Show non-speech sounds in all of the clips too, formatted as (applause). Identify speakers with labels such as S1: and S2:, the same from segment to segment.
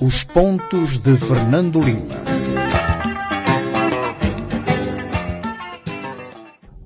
S1: Os pontos de Fernando Lima.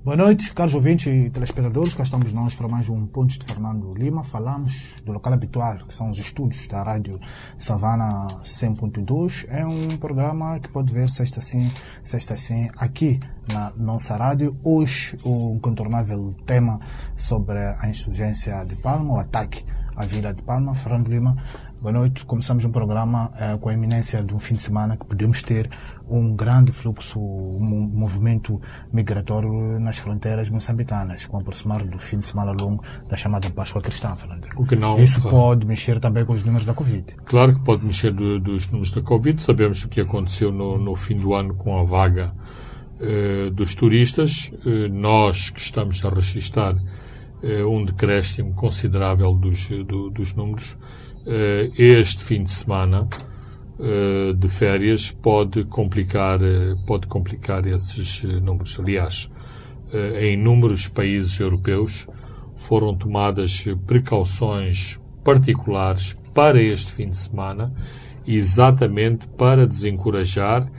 S2: Boa noite, caros ouvintes e telespectadores. Cá estamos nós para mais um Pontos de Fernando Lima. Falamos do local habitual, que são os estúdios da Rádio Savana 100.2. É um programa que pode ver sexta sim, sexta sim, aqui na nossa rádio. Hoje, o incontornável tema sobre a insurgência de Palma, o ataque à Vila de Palma. Fernando Lima, boa noite. Começamos um programa eh, com a iminência de um fim de semana que podemos ter um grande fluxo, um movimento migratório nas fronteiras moçambicanas, com o aproximar do fim de semana longo da chamada Páscoa Cristã, Fernando.
S3: O que não,
S2: Isso
S3: ah,
S2: pode mexer também com os números da Covid.
S3: Claro que pode mexer do- dos números da Covid. Sabemos o que aconteceu no, no fim do ano com a vaga eh, dos turistas. Eh, nós que estamos a registrar eh, um decréscimo considerável dos, do- dos números, este fim de semana eh, de férias pode complicar, eh, pode complicar esses eh, números. Aliás, eh, em inúmeros países europeus foram tomadas eh, precauções particulares para este fim de semana, exatamente para desencorajar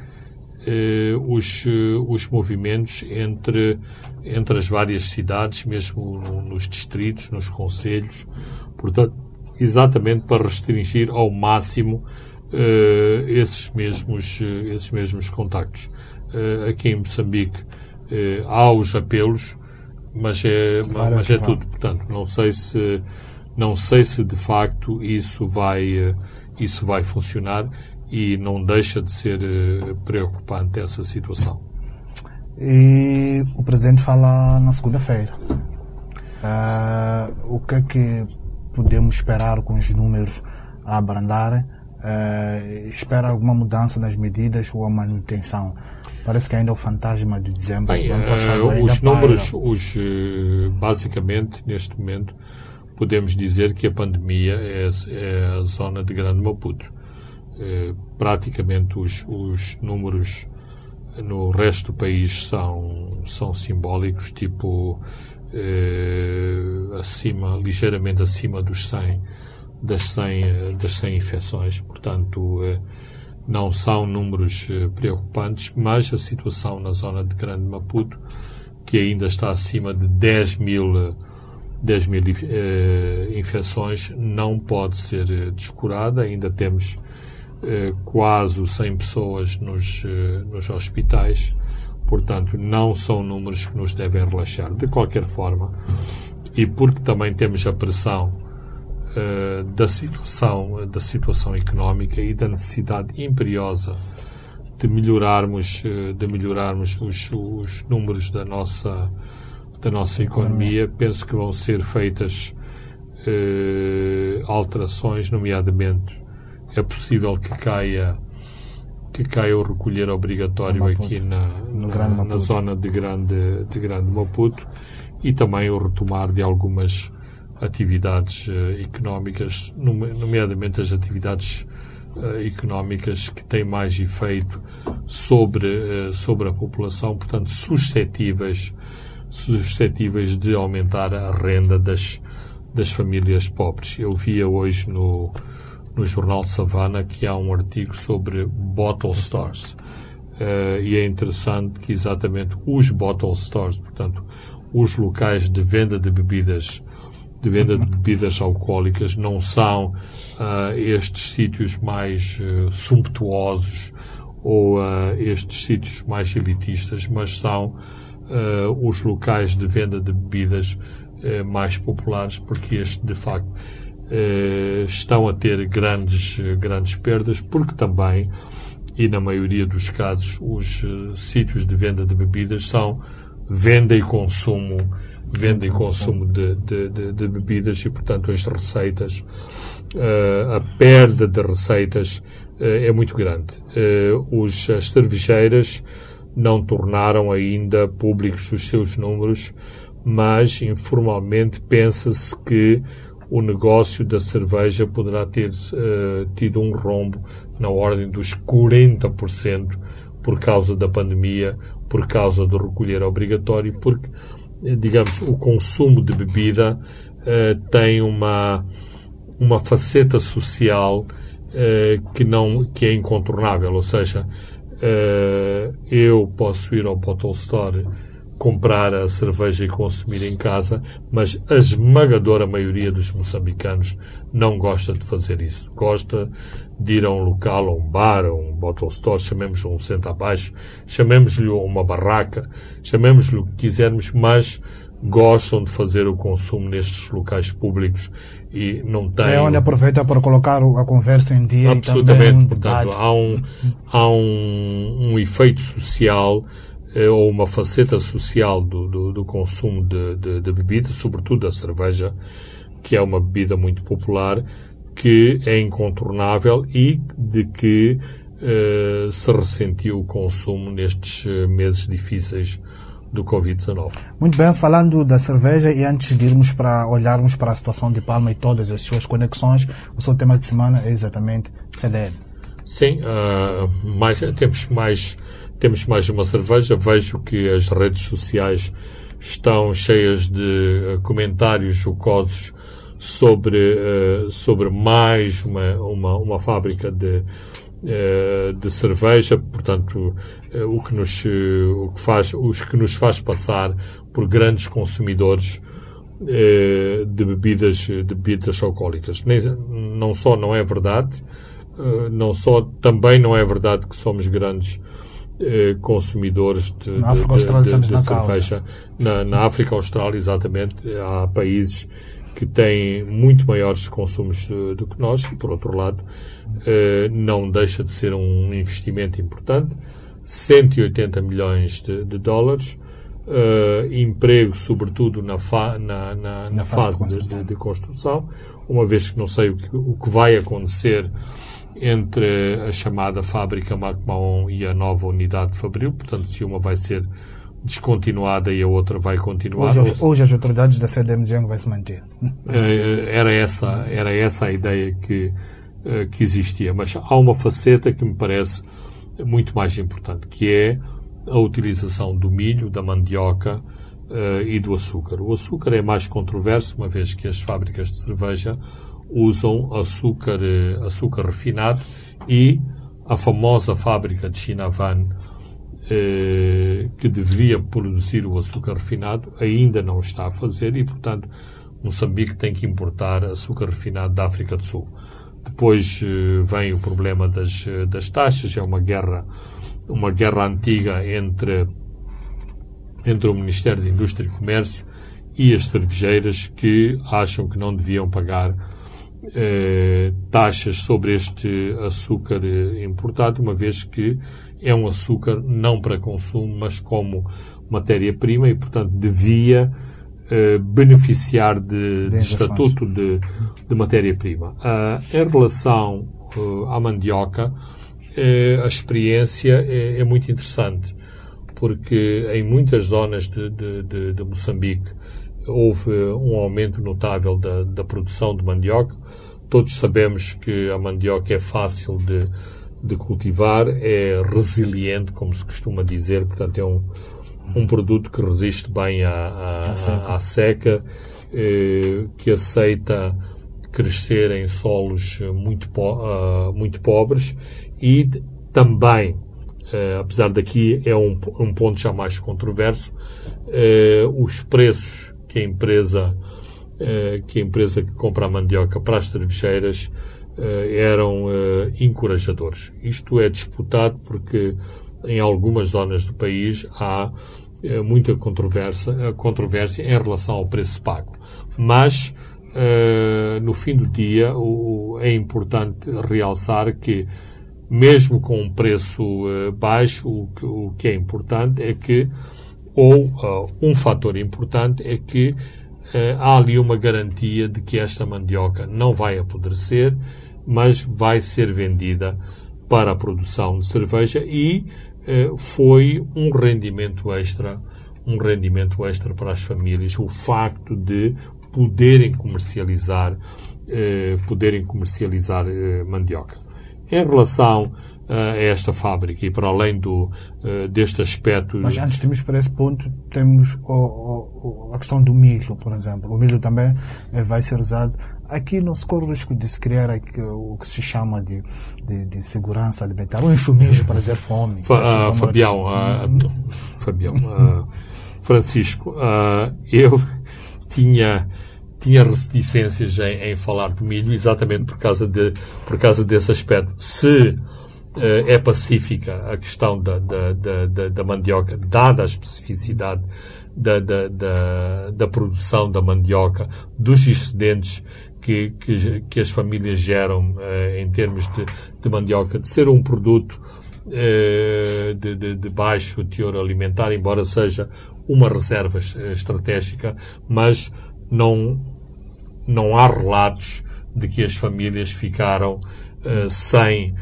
S3: eh, os, eh, os movimentos entre, entre as várias cidades, mesmo no- nos distritos, nos conselhos, portanto, exatamente para restringir ao máximo eh, esses, mesmos, eh, esses mesmos contactos. Eh, aqui em Moçambique há os apelos, mas é, mas é tudo. Portanto, não sei se, não sei se de facto isso vai, isso vai funcionar e não deixa de ser preocupante essa situação.
S2: E o presidente fala na segunda-feira. Ah, o que é que podemos esperar com os números a abrandar? Ah, espera alguma mudança nas medidas ou a manutenção? Parece que ainda é o fantasma de dezembro
S3: Bem,
S2: ainda
S3: os números, os, eh, basicamente, neste momento, podemos dizer que a pandemia é, é a zona de Grande Maputo. Praticamente os, os números no resto do país são, são simbólicos, tipo eh, acima, ligeiramente acima dos 100, das 100, eh, das 100 infecções. Portanto, eh, não são números eh, preocupantes, mas a situação na zona de Grande Maputo, que ainda está acima de 10 mil, eh, 10 mil eh, infecções, não pode ser eh, descurada. Ainda temos eh, quase 100 pessoas nos, eh, nos hospitais, portanto, não são números que nos devem relaxar. De qualquer forma, e porque também temos a pressão eh, da situação da situação económica e da necessidade imperiosa de melhorarmos eh, de melhorarmos os, os números da nossa da nossa economia penso que vão ser feitas eh, alterações nomeadamente é possível que caia que caia o recolher obrigatório aqui na, na, na zona de grande de grande Maputo e também o retomar de algumas atividades eh, económicas, nome- nomeadamente as atividades eh, económicas que têm mais efeito sobre, eh, sobre a população, portanto, suscetíveis, suscetíveis de aumentar a renda das, das famílias pobres. Eu via hoje no, no jornal Savana que há um artigo sobre bottle stores. Eh, e é interessante que exatamente os bottle stores, portanto, os locais de venda de bebidas de venda de bebidas alcoólicas não são ah, estes sítios mais eh, sumptuosos ou estes sítios mais elitistas, mas são os locais de venda de bebidas mais populares, porque este, de facto, eh, estão a ter grandes, grandes perdas, porque também, e na maioria dos casos, os eh, sítios de venda de bebidas são venda e consumo, venda e consumo de, de, de, de bebidas e, portanto, as receitas, eh, a perda de receitas é muito grande. Os, as cervejeiras não tornaram ainda públicos os seus números, mas informalmente pensa-se que o negócio da cerveja poderá ter eh, tido um rombo na ordem dos 40% por causa da pandemia, por causa do recolher obrigatório, porque, eh, digamos, o consumo de bebida eh, tem uma, uma faceta social que, não, que é incontornável. Ou seja, eu posso ir ao Bottle Store comprar a cerveja e consumir em casa, mas a esmagadora maioria dos moçambicanos não gosta de fazer isso. Gosta de ir a um local, a um bar, a um bottle store, chamemos-lhe um centro abaixo, chamemos-lhe uma barraca, chamemos-lhe o que quisermos, mas gostam de fazer o consumo nestes locais públicos e não têm...
S2: É onde aproveita para colocar a conversa em dia
S3: Absolutamente,
S2: e também um
S3: portanto, há um, há um, um efeito social ou uma faceta social do, do, do consumo de, de, de bebida, sobretudo da cerveja, que é uma bebida muito popular, que é incontornável e de que uh, se ressentiu o consumo nestes eh, meses difíceis do Covid-19.
S2: Muito bem, falando da cerveja e antes de irmos para olharmos para a situação de Palma e todas as suas conexões, o seu tema de semana é exatamente CDL.
S3: Sim, uh, mais, temos mais temos mais uma cerveja. Vejo que as redes sociais estão cheias de uh, comentários jocosos sobre, uh, sobre mais uma, uma, uma fábrica de, uh, de cerveja, portanto, o que nos, o que faz, os que nos faz passar por grandes consumidores de bebidas, de bebidas alcoólicas. Nem, não só não é verdade, não só, também não é verdade que somos grandes eh, consumidores de,
S2: na África
S3: de, de,
S2: de
S3: cerveja. Na, na, África Austral, exatamente, há países que têm muito maiores consumos do, do que nós e, por outro lado, eh, não deixa de ser um investimento importante. 180 milhões de, de dólares, emprego, sobretudo na, fa, na, na, na fase, fase de, construção. de, construção, uma vez que não sei o que, o que vai acontecer entre a chamada fábrica MacMahon e a nova unidade Fabril, portanto, se uma vai ser descontinuada e a outra vai continuar.
S2: Hoje, hoje as autoridades da CDMZN vai se manter.
S3: Eh, era essa, era essa a ideia que, eh, que existia. Mas há uma faceta que me parece muito mais importante, que é a utilização do milho, da mandioca e do açúcar. O açúcar é mais controverso, uma vez que as fábricas de cerveja usam açúcar, eh, açúcar refinado e a famosa fábrica de Chinavan, eh, que deveria produzir o açúcar refinado, ainda não está a fazer e, portanto, Moçambique tem que importar açúcar refinado da África do Sul. Depois eh, vem o problema das, das taxas, é uma guerra, uma guerra antiga entre, entre o Ministério da Indústria e Comércio e as cervejeiras que acham que não deviam pagar eh, taxas sobre este açúcar eh, importado, uma vez que é um açúcar não para consumo, mas como matéria-prima e, portanto, devia eh, beneficiar de, de, estatuto de, de matéria-prima. Uh, em relação uh, à mandioca, a experiência é, é, muito interessante, porque em muitas zonas de, de Moçambique houve um aumento notável da, da produção de mandioca. Todos sabemos que a mandioca é fácil de, de cultivar, é resiliente, como se costuma dizer, portanto é um, um produto que resiste bem à, à, seca, à seca eh, que aceita crescer em solos muito, po uh, muito pobres e também, uh, apesar daqui é um, um ponto já mais controverso, uh, os preços que a empresa eh, que a empresa que compra a mandioca para as cervejeiras eh, eram eh, encorajadores. Isto é disputado porque em algumas zonas do país há muita controvérsia, controvérsia em relação ao preço pago. Mas, no fim do dia, é importante realçar que, mesmo com um preço baixo, o que é importante é que ou uh, um fator importante é que uh, há ali uma garantia de que esta mandioca não vai apodrecer, mas vai ser vendida para a produção de cerveja e uh, foi um rendimento extra, um rendimento extra para as famílias, o facto de poderem comercializar, poderem comercializar mandioca. Em relação a esta fábrica e para além do, deste aspecto.
S2: Mas antes de irmos para esse ponto, temos o, o, a questão do milho, por exemplo. O milho também vai ser usado aqui não se corre o risco de se criar o que se chama de, de, de segurança alimentar, um eufemismo para dizer fome.
S3: Fa, uh, Fabião, uh, Fabião uh, Francisco, eu tinha tinha reticências em, em, falar de milho exatamente por causa, de, por causa desse aspecto. Se é pacífica a questão da, da, da, da mandioca, dada a especificidade da, da, da, da, produção da mandioca, dos excedentes que, que, que as famílias geram uh, em termos de, de, mandioca, de ser um produto uh, de, de, de, baixo teor alimentar, embora seja uma reserva estratégica, mas não, não há relatos de que as famílias ficaram sem,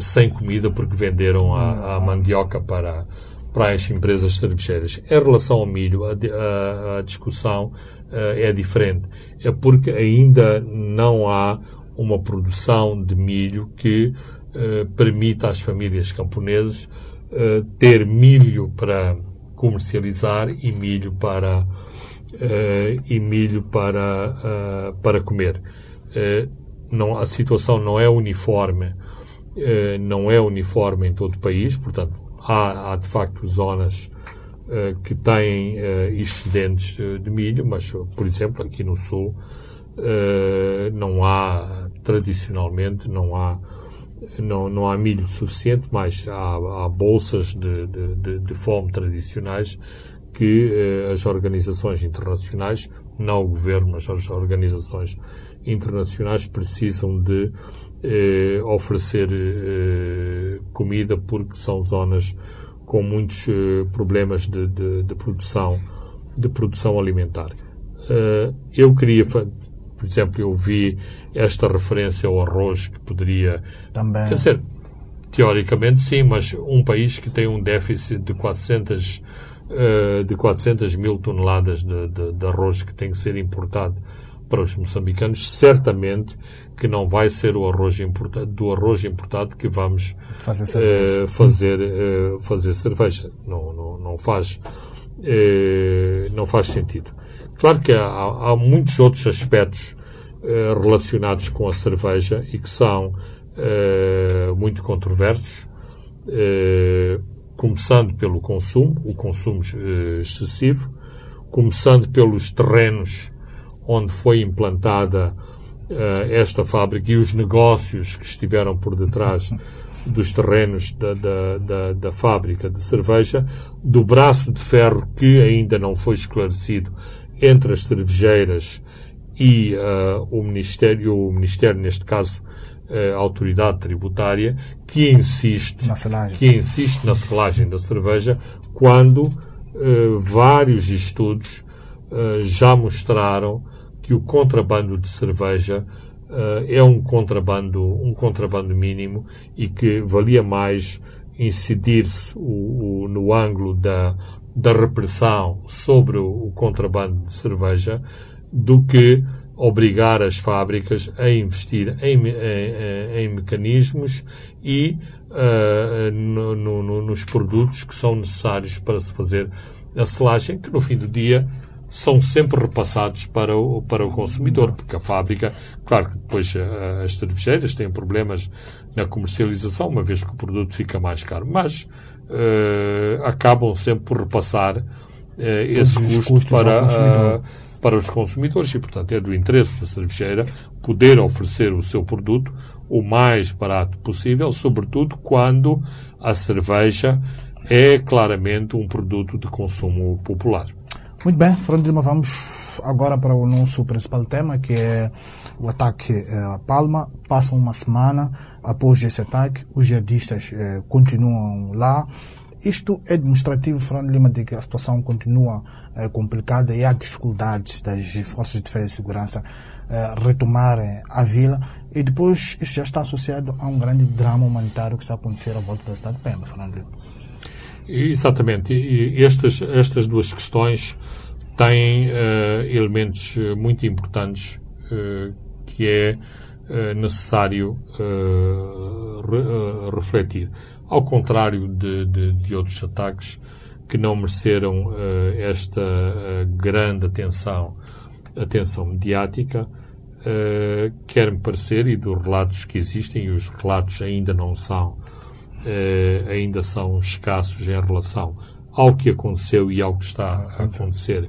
S3: sem comida porque venderam a, a mandioca para, para as empresas cervejeiras. Em relação ao milho, a, a, a discussão uh, é diferente. É porque ainda não há uma produção de milho que uh, permita às famílias camponesas uh, ter milho para comercializar e milho para e milho para para comer. não a situação não é uniforme não é uniforme em todo o país, portanto há, há de facto zonas uh, que têm uh, excedentes de milho, mas, por exemplo, aqui no Sul não há, tradicionalmente, não há, não, não há milho suficiente, mas há, há bolsas de, de, de, fome tradicionais que as organizações internacionais, não o governo, mas as organizações internacionais precisam de eh, oferecer eh, comida porque são zonas com muitos eh, problemas de, de, de, produção de produção alimentar. Eh, eu queria, por exemplo, eu vi esta referência ao arroz que poderia
S2: também
S3: quer dizer, teoricamente sim, mas um país que tem um déficit de 400 eh, de 400 mil toneladas de, de, de arroz que tem que ser importado para os moçambicanos, certamente que não vai ser o arroz importado, do arroz importado que vamos
S2: fazer cerveja.
S3: Uh, fazer, uh, fazer cerveja. Não, não, não, faz, uh, não faz sentido. Claro que há, há muitos outros aspectos relacionados com a cerveja e que são muito controversos, começando pelo consumo, o consumo excessivo, começando pelos terrenos onde foi implantada uh, esta fábrica e os negócios que estiveram por detrás dos terrenos da, da, da, da, fábrica de cerveja, do braço de ferro que ainda não foi esclarecido entre as cervejeiras e uh, o Ministério, o Ministério, neste caso, uh, a autoridade tributária, que insiste,
S2: na
S3: que insiste na selagem da cerveja, quando uh, vários estudos já mostraram que o contrabando de cerveja uh, é um contrabando, um contrabando mínimo e que valia mais incidir-se no ângulo da, da repressão sobre o, o contrabando de cerveja do que obrigar as fábricas a investir em, em, em mecanismos e uh, no, no, nos produtos que são necessários para se fazer a selagem, que no fim do dia são sempre repassados para o, para o consumidor, porque a fábrica, claro que depois uh, as cervejeiras têm problemas na comercialização, uma vez que o produto fica mais caro, mas uh, acabam sempre por repassar uh, esse custo para, para os consumidores e, portanto, é do interesse da cervejeira poder oferecer o seu produto o mais barato possível, sobretudo quando a cerveja é claramente um produto de consumo popular.
S2: Muito bem, Lima, vamos agora para o nosso principal tema, que é o ataque à Palma. Passa uma semana após esse ataque, os jihadistas eh, continuam lá. Isto é demonstrativo, Fernando Lima, de que a situação continua eh, complicada e há dificuldades das forças de defesa e segurança eh, retomarem a vila. E depois, isto já está associado a um grande drama humanitário que está a acontecer à volta da cidade de Pemba, Fernando Lima.
S3: Exatamente. E estas, estas duas questões têm uh, elementos eh, muito importantes uh, que é uh, necessário re, refletir. Ao contrário de, de, de, outros ataques que não mereceram esta grande atenção, atenção mediática, quer-me parecer, e dos relatos que existem, e os relatos ainda não são, ainda são escassos em relação ao que aconteceu e ao que está a acontecer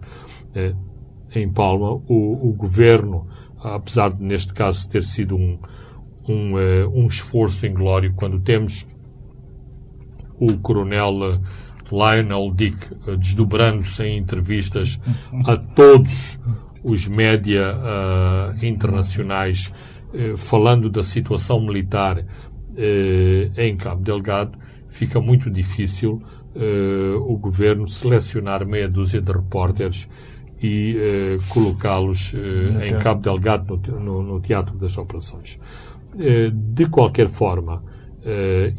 S3: em Palma, o, o governo, apesar de neste caso ter sido um, um, uh, um esforço inglório, quando temos o coronel Lionel Dick uh, desdobrando-se em entrevistas a todos os média uh, internacionais falando da situação militar em Cabo Delgado, fica muito difícil o governo selecionar meia dúzia de repórteres e uh, colocá-los em Cabo Delgado no, no, no, Teatro das Operações. De qualquer forma,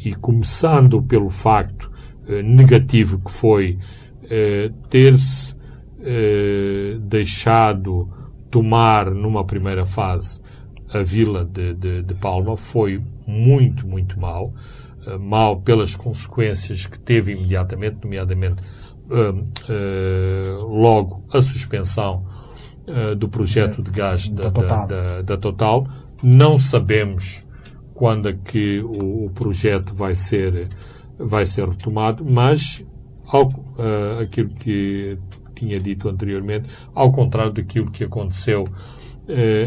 S3: e começando pelo facto negativo que foi ter-se deixado tomar numa primeira fase a vila de, de, de Palma, foi muito, muito mal. mal pelas consequências que teve imediatamente, nomeadamente uh, uh, logo a suspensão uh, do projeto de gás da, da, Total. Da, da, Total. Não sabemos quando é que o, o, projeto vai ser, vai ser retomado, mas ao, aquilo que tinha dito anteriormente, ao contrário daquilo que aconteceu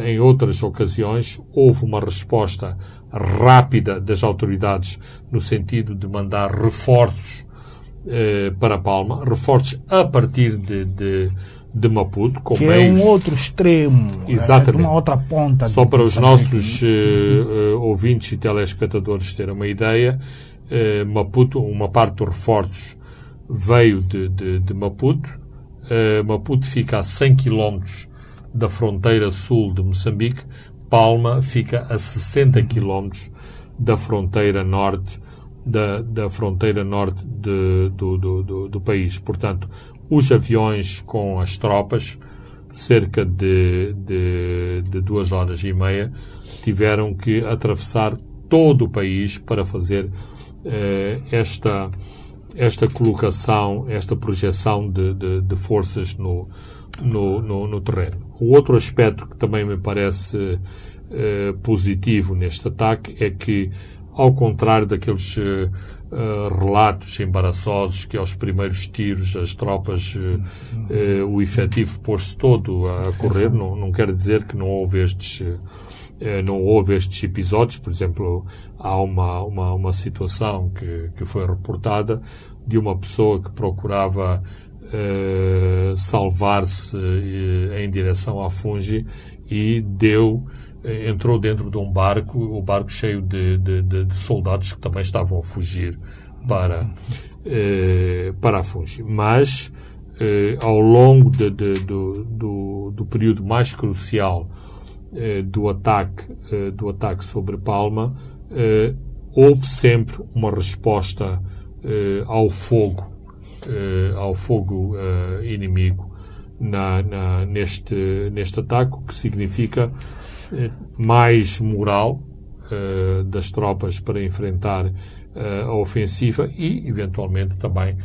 S3: em outras ocasiões, houve uma resposta rápida das autoridades no sentido de mandar reforços eh, para Palma, reforços a partir de, de, de Maputo,
S2: com que meios... é um outro extremo, é, Exatamente. É uma outra ponta.
S3: Só para os nossos uh, ouvintes e telespectadores terem uma ideia, uh, Maputo, uma parte dos reforços veio de, de, de Maputo. Uh, Maputo fica a 100 km da fronteira sul de Moçambique. Palma fica a 60 km da fronteira norte da, da fronteira norte de, do, do, do, do, país. Portanto, os aviões com as tropas, cerca de, de, de duas horas e meia, tiveram que atravessar todo o país para fazer eh, esta, esta colocação, esta projeção de, de, de forças no, no, no, no, terreno. O outro aspecto que também me parece eh, positivo neste ataque é que ao contrário daqueles uh, relatos embaraçosos que aos primeiros tiros as tropas, uh, o efetivo pôs-se todo a correr, não, não quer dizer que não houve estes não houve estes episódios, por exemplo, há uma, uma, uma situação que, que foi reportada de uma pessoa que procurava uh, salvar-se uh, em direção à Fungi e deu eh, entrou dentro de um barco, o barco cheio de, de, de, soldados que também estavam a fugir para, eh, para a Fungi. Mas, eh, ao longo de, do, do, do, período mais crucial eh, do, ataque, eh, do ataque sobre Palma, eh, houve sempre uma resposta ao fogo, ao fogo inimigo na, na, neste, neste ataque, o que significa mais moral das tropas para enfrentar a ofensiva e, eventualmente, também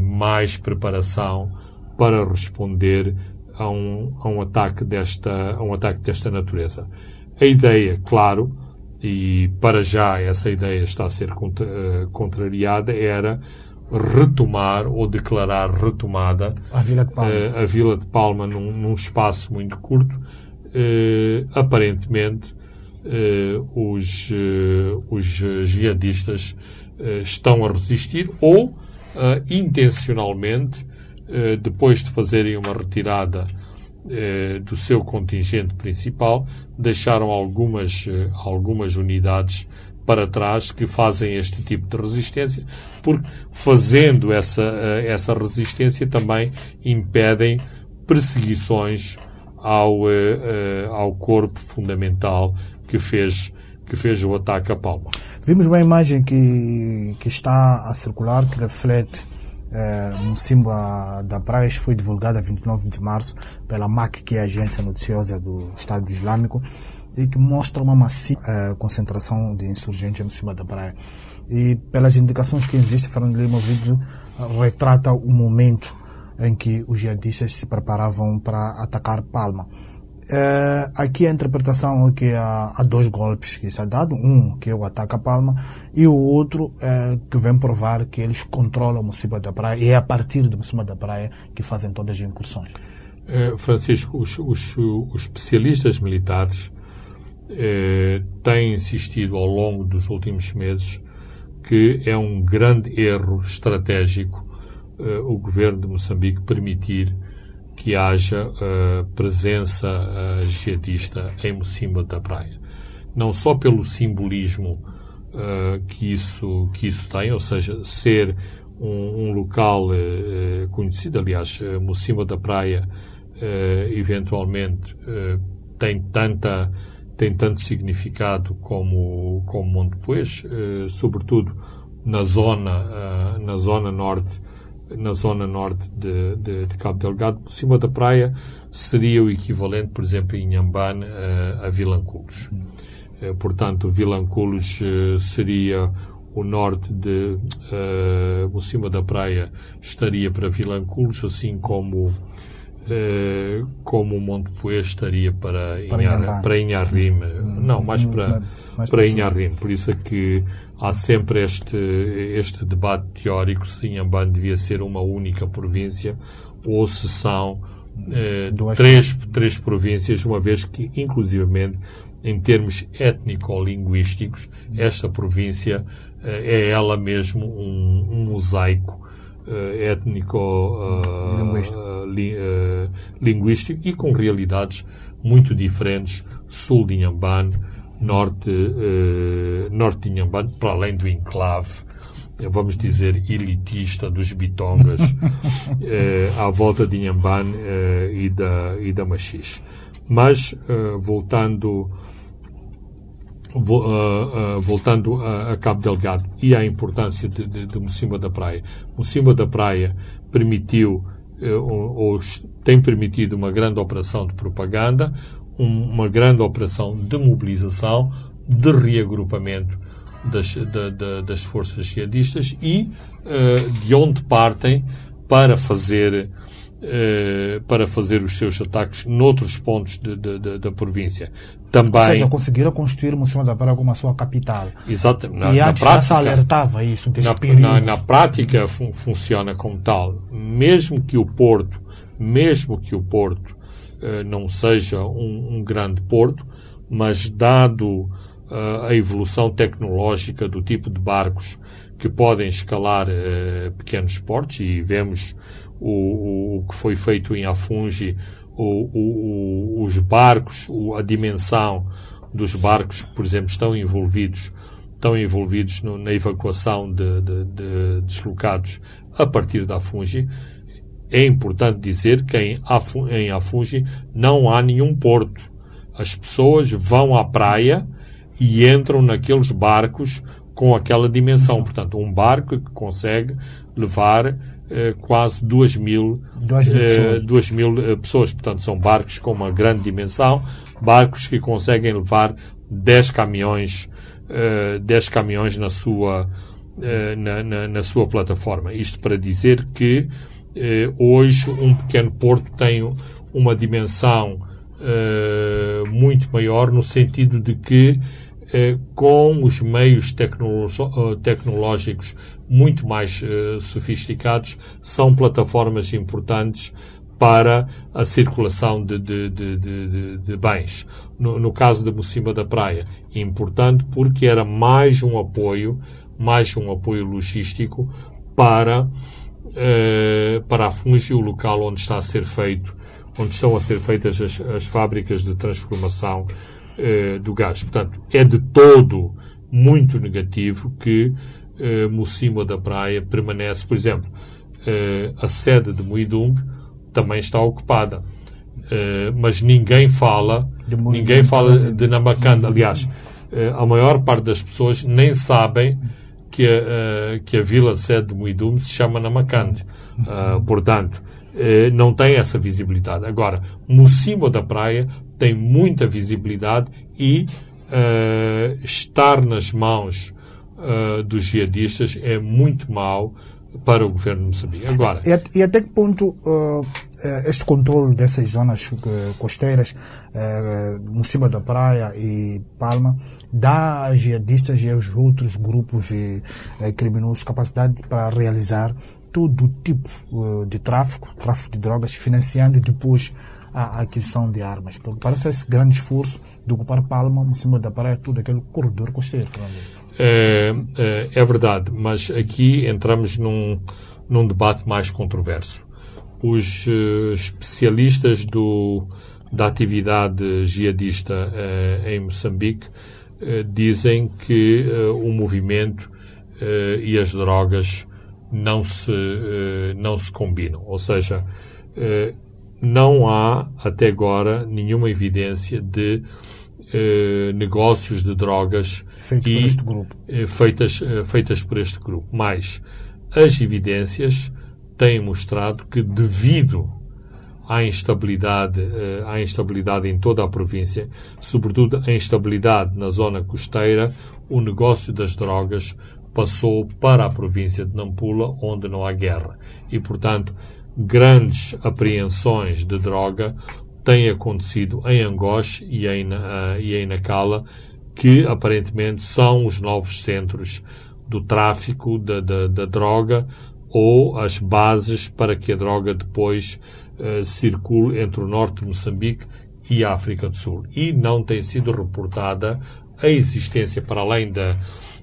S3: mais preparação para responder a um, a um ataque desta um ataque desta natureza. A ideia, claro, e para já essa ideia está a ser contra, contrariada, era retomar ou declarar retomada
S2: a Vila de Palma,
S3: a Vila de Palma num, num espaço muito curto, eh, aparentemente eh, os, eh, os jihadistas estão a resistir ou intencionalmente, depois de fazerem uma retirada do seu contingente principal, deixaram algumas, algumas unidades para trás que fazem este tipo de resistência, porque fazendo essa, essa resistência também impedem perseguições ao, uh, ao corpo fundamental que fez, que fez o ataque a Palma.
S2: Vimos uma imagem que, que está a circular que reflete um símbolo da praia foi divulgada 29 de março pela MAC, que é a agência noticiosa do Estado Islâmico, e que mostra uma massiva uh, concentração de insurgentes em cima da praia. E pelas indicações que existem, Fernando Lima, vídeo retrata o momento em que os jihadistas se preparavam para atacar Palma. É, aqui a interpretação é que há, há, dois golpes que se é dado, um que é o ataque Palma e o outro é, que vem provar que eles controlam o da Praia e é a partir do Mociba da Praia que fazem todas as incursões.
S3: Francisco, os, os, os, especialistas militares é, têm insistido ao longo dos últimos meses que é um grande erro estratégico é, o governo de Moçambique permitir que haja uh, presença uh, jihadista em cima da praia. Não só pelo simbolismo uh, que, isso, que isso tem, ou seja, ser um, um local uh, conhecido, aliás, uh, da Praia, eventualmente, tem tanta tem tanto significado como como Montepuez, sobretudo na zona na zona norte na zona norte de, de, de Cabo Delgado, por cima da praia, seria o equivalente, por exemplo, em Nhambane, a, a Vilanculos. Portanto, Vilanculos seria o norte de por cima da praia estaria para Vilanculos, assim como uh, como Monte Poê estaria para Inhar, para Inharrim, hum, não, mais hum, para para Inharrim. Por isso é que há sempre este, este debate teórico se Inhambane devia ser uma única província ou se são eh, três, três províncias, uma vez que, inclusivamente, em termos étnico-linguísticos, esta província eh, é ela mesmo um, um mosaico eh, étnico-linguístico eh, e com realidades muito diferentes, sul de Inhambane, norte, norte de Inhambane, para além do enclave, eh, vamos dizer, elitista dos bitongas (laughs) à volta de Inhambane e, da, e da Machis. Mas, voltando voltando a, a, Cabo Delgado e à importância de, de, de da Praia. Mocimba da Praia permitiu ou, ou, tem permitido uma grande operação de propaganda, uma grande operação de mobilização, de reagrupamento das, das forças jihadistas e uh, de onde partem para fazer uh, para fazer os seus ataques noutros pontos de, da província. Também, Ou
S2: seja, conseguiram construir Moção da Praia como a sua capital.
S3: Exato.
S2: Na, e antes na prática, já se alertava isso,
S3: desse na, na, na prática fun, funciona como tal. Mesmo que o Porto, mesmo que o Porto eh, não seja um, um, grande porto, mas dado uh, a evolução tecnológica do tipo de barcos que podem escalar pequenos portos, e vemos o, o, que foi feito em Afungi, o, os barcos, a dimensão dos barcos que, por exemplo, estão envolvidos estão envolvidos no, na evacuação de, de, de, deslocados a partir da Afungi, é importante dizer que em, em Afungi não há nenhum porto. As pessoas vão à praia e entram naqueles barcos com aquela dimensão. Portanto, um barco que consegue levar quase duas mil, duas mil, eh, pessoas. Duas mil eh, pessoas. Portanto, são barcos com uma grande dimensão, barcos que conseguem levar 10 caminhões, eh, 10 caminhões na sua, eh, na, na, na, sua plataforma. Isto para dizer que eh, hoje um pequeno porto tem uma dimensão eh, muito maior no sentido de que eh, com os meios tecnológicos muito mais sofisticados são plataformas importantes para a circulação de, de, de, de bens. No, no, caso da Mocima da Praia, importante porque era mais um apoio, mais um apoio logístico para uh, para a Fungi, o local onde está a ser feito, onde estão a ser feitas as, as fábricas de transformação uh, do gás. Portanto, é de todo muito negativo que uh, Mocima da Praia permanece, por exemplo, uh, a sede de Muidumbe também está ocupada. Uh, mas ninguém fala, ninguém fala de Namakanda. Aliás, a maior parte das pessoas nem sabem que a, que a vila sede de Muidum se chama Namakande. Uh, portanto, eh, não tem essa visibilidade. Agora, Mocimo da Praia tem muita visibilidade e uh, estar nas mãos uh, dos jihadistas é muito mau para o governo de Moçambique. Agora,
S2: e, e até que ponto uh, este controle dessas zonas costeiras, uh, cima da praia e Palma, dá a jihadistas e aos outros grupos uh, criminosos capacidade para realizar todo tipo uh, de tráfico, tráfico de drogas, financiando depois a aquisição de armas. Porque parece esse grande esforço de ocupar Palma, cima da praia, todo aquele corredor costeiro,
S3: é, é, é, verdade, mas aqui entramos num, num debate mais controverso. Os uh, especialistas do, da atividade jihadista uh, em Moçambique uh, dizem que o movimento e as drogas não se, não se combinam. Ou seja, não há até agora nenhuma evidência de eh, negócios de drogas
S2: Feito e.
S3: Eh, feitas, eh, feitas por este grupo. Mas as evidências têm mostrado que devido à instabilidade, à instabilidade em toda a província, sobretudo a instabilidade na zona costeira, o negócio das drogas passou para a província de Nampula, onde não há guerra. E, portanto, grandes apreensões de droga tem acontecido em Angoche e em, uh, e em Nacala, que aparentemente são os novos centros do tráfico da, da, da droga ou as bases para que a droga depois uh, circule entre o norte de Moçambique e a África do Sul. E não tem sido reportada a existência, para além de,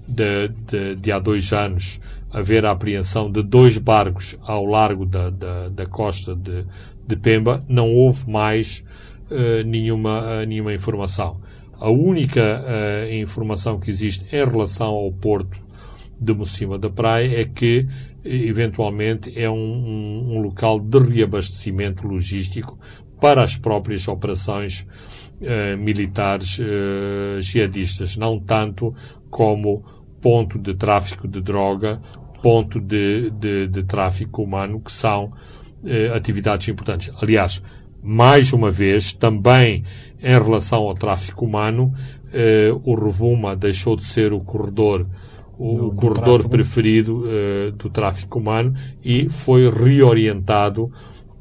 S3: de, de, de há dois anos haver a apreensão de dois barcos ao largo da, da, da costa de, de Pemba, não houve mais uh, nenhuma, uh, nenhuma informação. A única uh, informação que existe em relação ao porto de Mocima da Praia é que, eventualmente, é um, um, um local de reabastecimento logístico para as próprias operações militares jihadistas, não tanto como ponto de tráfico de droga, ponto de, de, de tráfico humano, que são eh, atividades importantes. Aliás, mais uma vez, também em relação ao tráfico humano, eh, o Rovuma deixou de ser o corredor o do, corredor do preferido eh, do tráfico humano e foi reorientado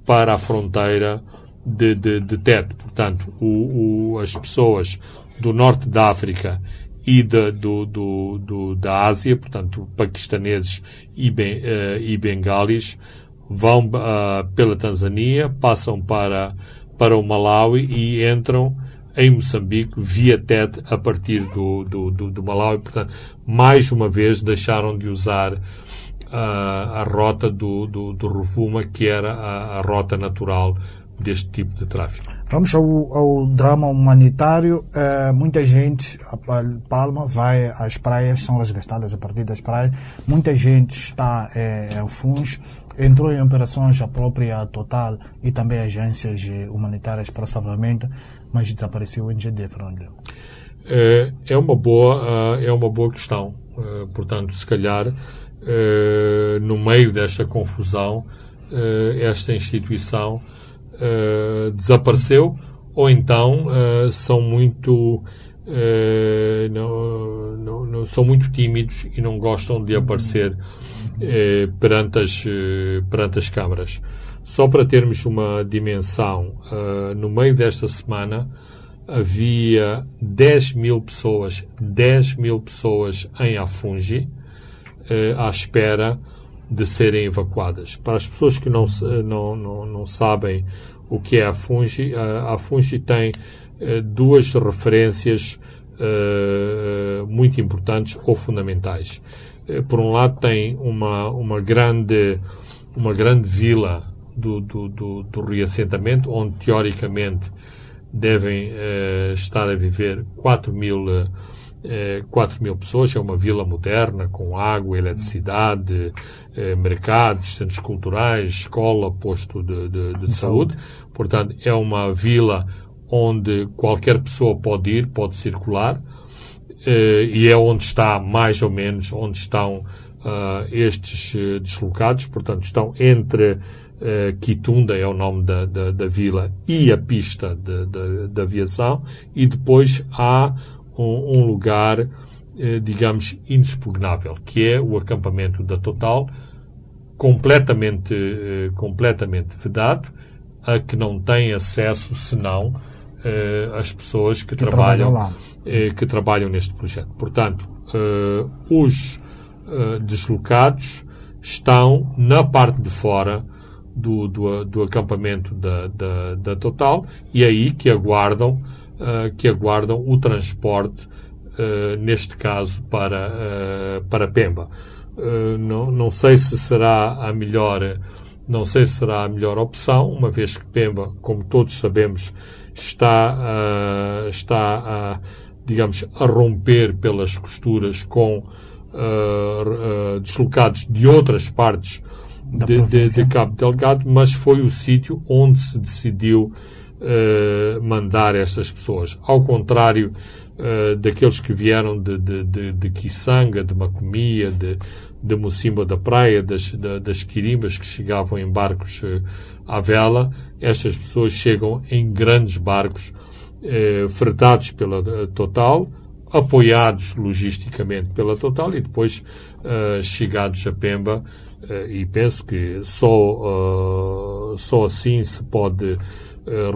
S3: para a fronteira de, de, de Tete. Portanto, o, o, as pessoas do norte da África e de, do, do, do, da Ásia, portanto, paquistaneses e, ben, uh, e bengalis, vão uh, pela Tanzânia, passam para, para o Malawi e entram em Moçambique via TED a partir do, do, do, do Malawi. Portanto, mais uma vez deixaram de usar uh, a rota do, do, do Rufuma, que era a, a rota natural deste tipo de tráfico.
S2: Vamos ao, ao drama humanitário. Uh, muita gente, a Palma, vai às praias, são resgatadas a partir das praias. Muita gente está é, em Funs, entrou em operações a própria Total e também agências humanitárias para salvamento, mas desapareceu o NGD, Fernando.
S3: É, é uma boa, é uma boa questão. Portanto, se calhar, no meio desta confusão, esta instituição uh, desapareceu ou então uh, são muito uh, não, não, não, são muito tímidos e não gostam de aparecer perante, as, perante as câmaras. Só para termos uma dimensão, no meio desta semana havia 10 mil pessoas, 10 mil pessoas em Afungi, à espera de serem evacuadas. Para as pessoas que não, não, não, não sabem o que é a Fungi, a, a Fungi tem uh, duas referências uh, muito importantes ou fundamentais. Uh, por um lado, tem uma, uma, grande, uma grande vila do, do, do, do reassentamento, onde teoricamente devem estar a viver 4 mil 4 eh, mil pessoas, é uma vila moderna, com água, eletricidade, eh, mercados, centros culturais, escola, posto de, de, de saúde. Portanto, é uma vila onde qualquer pessoa pode ir, pode circular, eh, e é onde está, mais ou menos, onde estão estes deslocados, portanto, estão entre Uh, Quitunda é o nome da, da, da vila e a pista de, de, de aviação, e depois há um, um lugar, uh, digamos, inexpugnável, que é o acampamento da Total, completamente, uh, completamente vedado, a que não tem acesso senão as pessoas que, que trabalham, trabalham que trabalham neste projeto. Portanto, os deslocados estão na parte de fora do, do, do acampamento da, da, da, Total e é aí que aguardam, uh, que aguardam o transporte, uh, neste caso, para, uh, para Pemba. não, não sei se será a melhor, não sei se será a melhor opção, uma vez que Pemba, como todos sabemos, está, está a, digamos, a romper pelas costuras com deslocados de outras partes de, de, de, Cabo Delgado, mas foi o sítio onde se decidiu uh, mandar estas pessoas. Ao contrário uh, daqueles que vieram de, de, de, de Kisanga, de Macomia, de, de Mocimba da Praia, das, da, das Quirimbas que chegavam em barcos uh, à vela, estas pessoas chegam em grandes barcos fretados pela Total, apoiados logisticamente pela Total e depois chegados a Pemba eh, e penso que só, uh, só assim se pode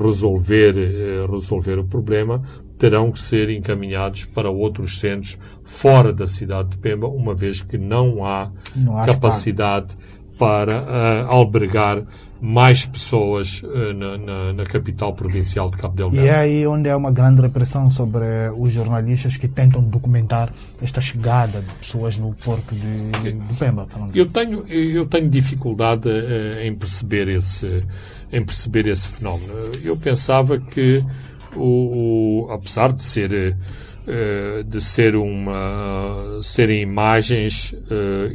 S3: resolver, uh, resolver o problema, terão que ser encaminhados para outros centros fora da cidade de Pemba, uma vez que não há, não há capacidade para albergar mais pessoas uh, na, na, na, capital provincial de Cabo Delgado.
S2: E é aí onde há uma grande repressão sobre os jornalistas que tentam documentar esta chegada de pessoas no porto de, de Pemba.
S3: Eu tenho, eu tenho dificuldade uh, em, perceber esse, em perceber esse fenómeno. Eu pensava que, o, o apesar de ser uh, de ser uma serem imagens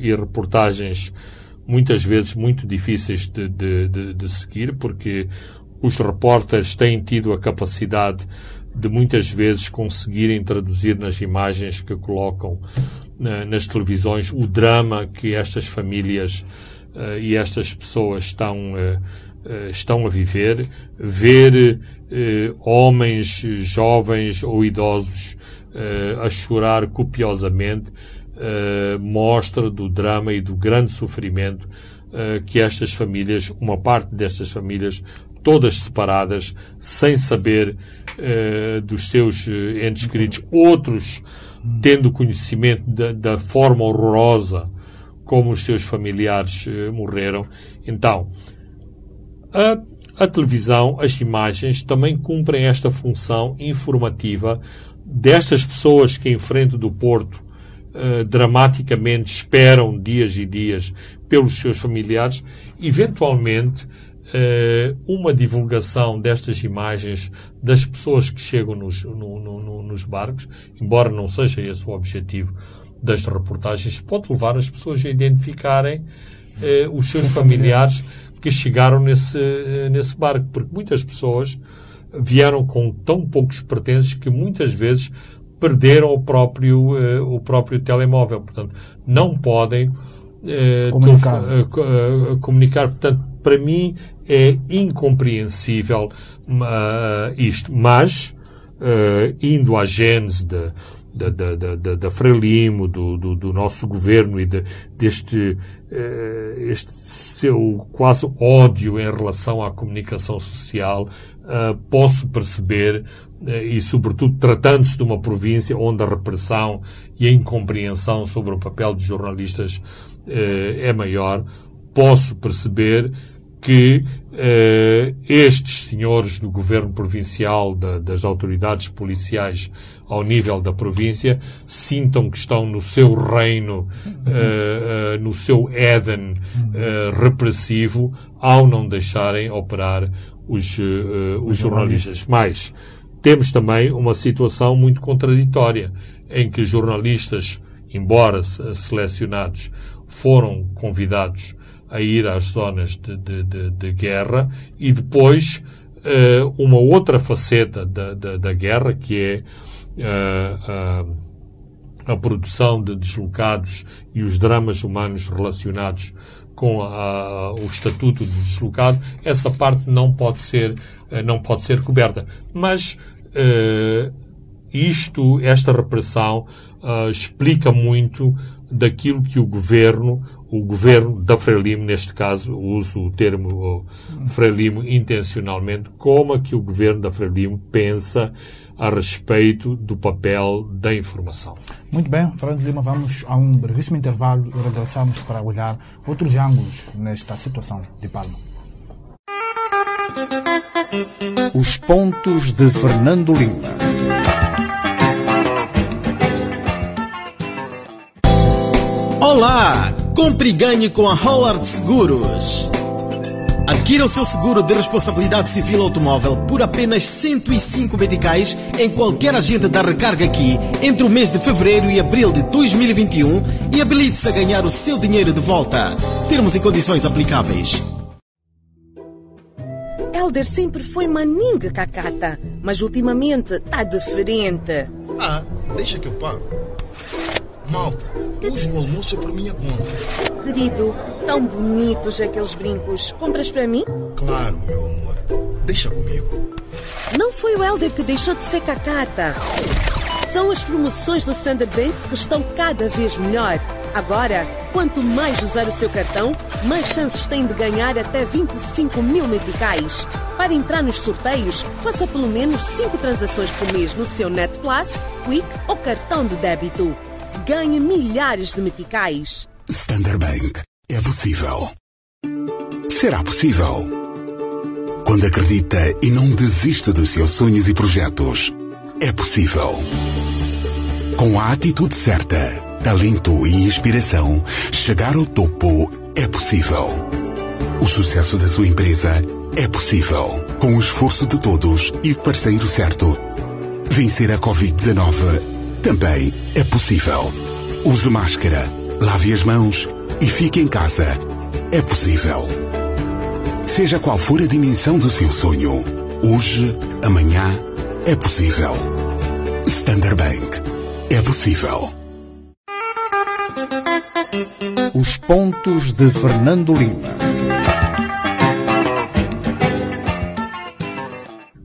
S3: e reportagens muitas vezes muito difíceis de, de, de, de seguir, porque os repórteres têm tido a capacidade de muitas vezes conseguirem traduzir nas imagens que colocam uh, nas televisões o drama que estas famílias uh, e estas pessoas estão, uh, estão a viver, ver homens jovens ou idosos a chorar copiosamente uh, mostra do drama e do grande sofrimento uh, que estas famílias, uma parte destas famílias, todas separadas, sem saber uh, dos seus entes queridos, outros tendo conhecimento da, da, forma horrorosa como os seus familiares morreram. Então, a a televisão, as imagens também cumprem esta função informativa destas pessoas que enfrentam do Porto uh, dramaticamente esperam dias e dias pelos seus familiares, eventualmente uh, uma divulgação destas imagens das pessoas que chegam nos, no, no, nos barcos, embora não seja esse o objetivo das reportagens, pode levar as pessoas a identificarem uh, os seus familiares que chegaram nesse, nesse barco, porque muitas pessoas vieram com tão poucos pertences que muitas vezes perderam o próprio, uh, o próprio telemóvel. Portanto, não podem uh,
S2: comunicar.
S3: Uh, comunicar. Portanto, para mim é incompreensível isto. Mas, indo à gênese de, da, da, da, da Frelimo, do, do, do, nosso governo e de, deste este seu quase ódio em relação à comunicação social, posso perceber e, sobretudo, tratando-se de uma província onde a repressão e a incompreensão sobre o papel dos jornalistas eh, é maior, posso perceber que eh, estes senhores do governo provincial, da, das autoridades policiais ao nível da província, sintam que estão no seu reino, eh, eh, no seu Éden eh, repressivo, ao não deixarem operar os, os jornalistas. Mais, temos também uma situação muito contraditória, em que jornalistas, embora selecionados, foram convidados a ir às zonas de, de, de, de guerra e depois uh, uma outra faceta da, da, da guerra, que é uh, a produção de deslocados e os dramas humanos relacionados com a, o estatuto de deslocado, essa parte não pode ser, não pode ser coberta. Mas isto, esta repressão, explica muito daquilo que o governo, o governo da Frelimo, neste caso, uso o termo Frelimo intencionalmente, como é que o governo da Frelimo pensa a respeito do papel da informação.
S2: Muito bem, Fernando Lima, vamos a um brevíssimo intervalo e regressamos para olhar outros ângulos nesta situação de Palma.
S1: Os pontos de Fernando Lima.
S4: Olá! Compre e ganhe com a Howard Seguros. Adquira o seu seguro de responsabilidade civil automóvel por apenas 105 medicais em qualquer agente da recarga aqui entre o mês de fevereiro e abril de 2021 e habilite-se a ganhar o seu dinheiro de volta. Termos e condições aplicáveis.
S5: Elder sempre foi maninga cacata, mas ultimamente tá diferente.
S6: Ah, deixa que eu pago. Malta, hoje o almoço é por minha conta.
S5: Querido, tão bonitos aqueles brincos. Compras para mim?
S6: Claro, meu amor. Deixa comigo.
S5: Não foi o Helder que deixou de ser cacata. São as promoções do Standard Bank que estão cada vez melhor. Agora, quanto mais usar o seu cartão, mais chances tem de ganhar até 25 mil meticais. Para entrar nos sorteios, faça pelo menos 5 transações por mês no seu Net Plus, Quick ou cartão de débito ganhe milhares de meticais.
S7: Standard Bank. É possível. Será possível. Quando acredita e não desiste dos seus sonhos e projetos, é possível. Com a atitude certa, talento e inspiração, chegar ao topo é possível. O sucesso da sua empresa é possível. Com o esforço de todos e o parceiro certo. Vencer a Covid-19 também é possível. Use máscara, lave as mãos e fique em casa. É possível. Seja qual for a dimensão do seu sonho, hoje, amanhã, é possível. Standard Bank. É possível.
S1: Os pontos de Fernando Lima.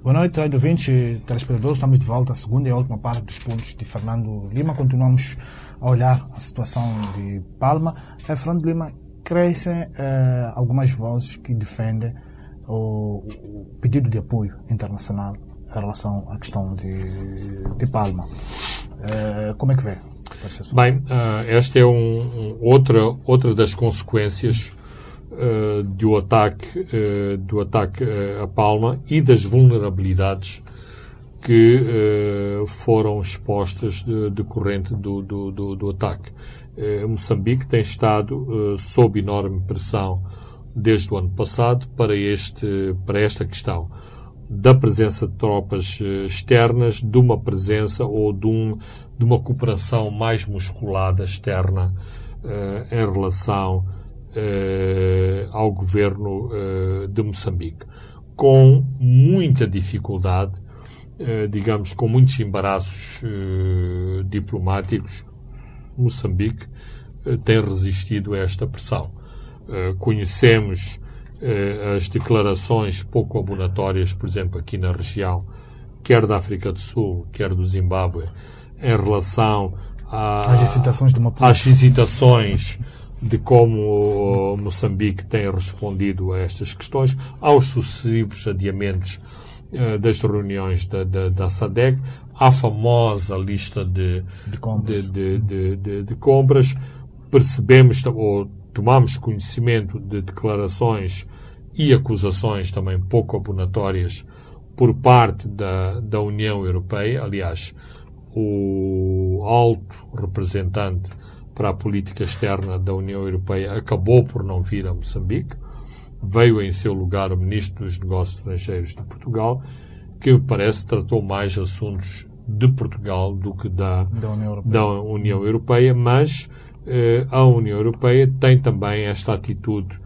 S2: Boa noite, rádio 20 telespectadores. Estamos de volta à segunda e última parte dos pontos de Fernando Lima. Continuamos a olhar a situação de Palma. É, Fernando Lima, crescem é, algumas vozes que defendem o, o, pedido de apoio internacional em relação à questão de, de Palma. É, como é que vê?
S3: Bem, uh, esta é um, um, outra, outra das consequências uh, do ataque, uh, do ataque a Palma e das vulnerabilidades que foram expostas de, decorrente do, do, do, do ataque. Moçambique tem estado sob enorme pressão desde o ano passado para, este, para esta questão da presença de tropas externas, de uma presença ou de, um, de uma cooperação mais musculada externa em relação ao governo uh, de Moçambique, com muita dificuldade, uh, digamos, com muitos embaraços diplomáticos, Moçambique tem resistido a esta pressão. conhecemos as declarações pouco abonatórias, por exemplo, aqui na região, quer da África do Sul, quer do Zimbábue, em relação a,
S2: às hesitações de uma
S3: às hesitações (laughs) de como Moçambique tem respondido a estas questões, aos sucessivos adiamentos uh, das reuniões da, da, da, SADEC, à famosa lista de,
S2: de compras.
S3: De, de, de, compras. Percebemos ou tomamos conhecimento de declarações e acusações também pouco abonatórias por parte da, da União Europeia. Aliás, o alto representante para a política externa da União Europeia acabou por não vir a Moçambique. Veio em seu lugar o Ministro dos Negócios Estrangeiros de Portugal, que parece tratou mais assuntos de Portugal do que da,
S2: da, União, Europeia.
S3: da União Europeia, mas eh, a União Europeia tem também esta atitude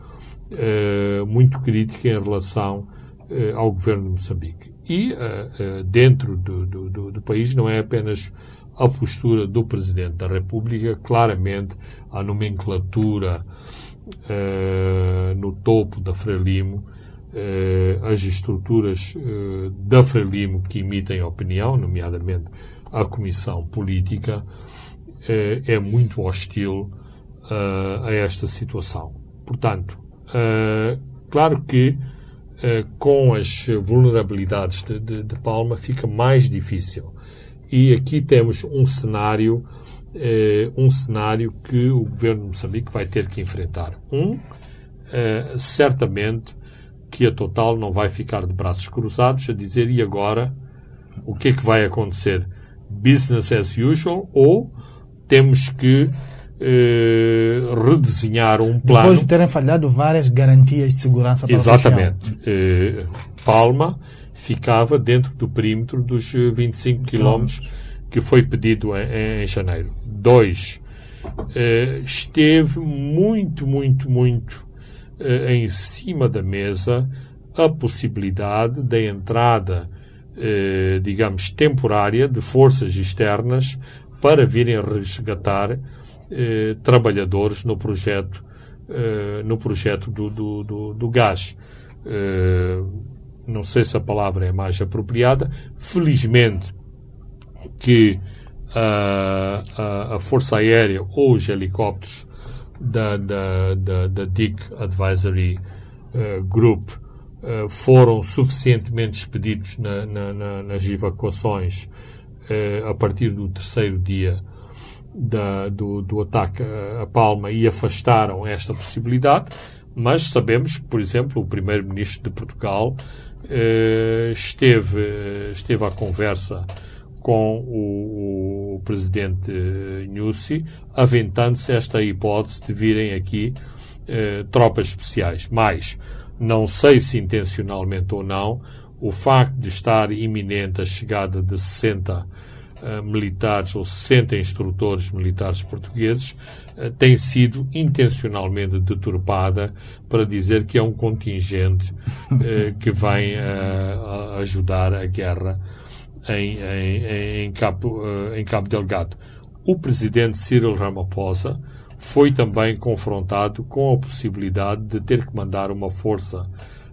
S3: eh, muito crítica em relação eh, ao governo de Moçambique. E eh, eh, dentro do, do, do, do país não é apenas a postura do Presidente da República, claramente a nomenclatura uh, no topo da Frelimo uh, as estruturas uh, da Frelimo que emitem opinião, nomeadamente a Comissão Política, é muito hostil a esta situação. Portanto, claro que com as vulnerabilidades de, de, de Palma fica mais difícil. E aqui temos um cenário eh, um cenário que o governo de Moçambique vai ter que enfrentar. Um, eh, certamente que a Total não vai ficar de braços cruzados a dizer e agora o que é que vai acontecer? Business as usual ou temos que eh, redesenhar um plano.
S2: Depois de terem falhado várias garantias de segurança para
S3: Exatamente. Eh, Palma ficava dentro do perímetro dos 25 quilómetros que foi pedido em, em janeiro. Dois, eh, esteve muito, muito, muito eh, em cima da mesa a possibilidade da entrada, eh, digamos, temporária de forças externas para virem resgatar trabalhadores no projeto, no projeto do, do, do, do gás não sei se a palavra é mais apropriada, felizmente que a, a, a Força Aérea ou os helicópteros da, da, da, da DIC Advisory uh, Group uh, foram suficientemente expedidos na, na, na, nas evacuações uh, a partir do terceiro dia da, do, do ataque a Palma e afastaram esta possibilidade, mas sabemos que, por exemplo, o primeiro-ministro de Portugal esteve, esteve à conversa com o, o presidente Nussi, aventando-se esta hipótese de virem aqui eh, tropas especiais. Mas, não sei se intencionalmente ou não, o facto de estar iminente a chegada de 60 eh, militares ou 60 instrutores militares portugueses eh, tem sido intencionalmente deturpada para dizer que é um contingente eh, que vem ajudar a guerra em, em, em, Cabo, em Cabo Delgado. O presidente Cyril Ramaphosa foi também confrontado com a possibilidade de ter que mandar uma força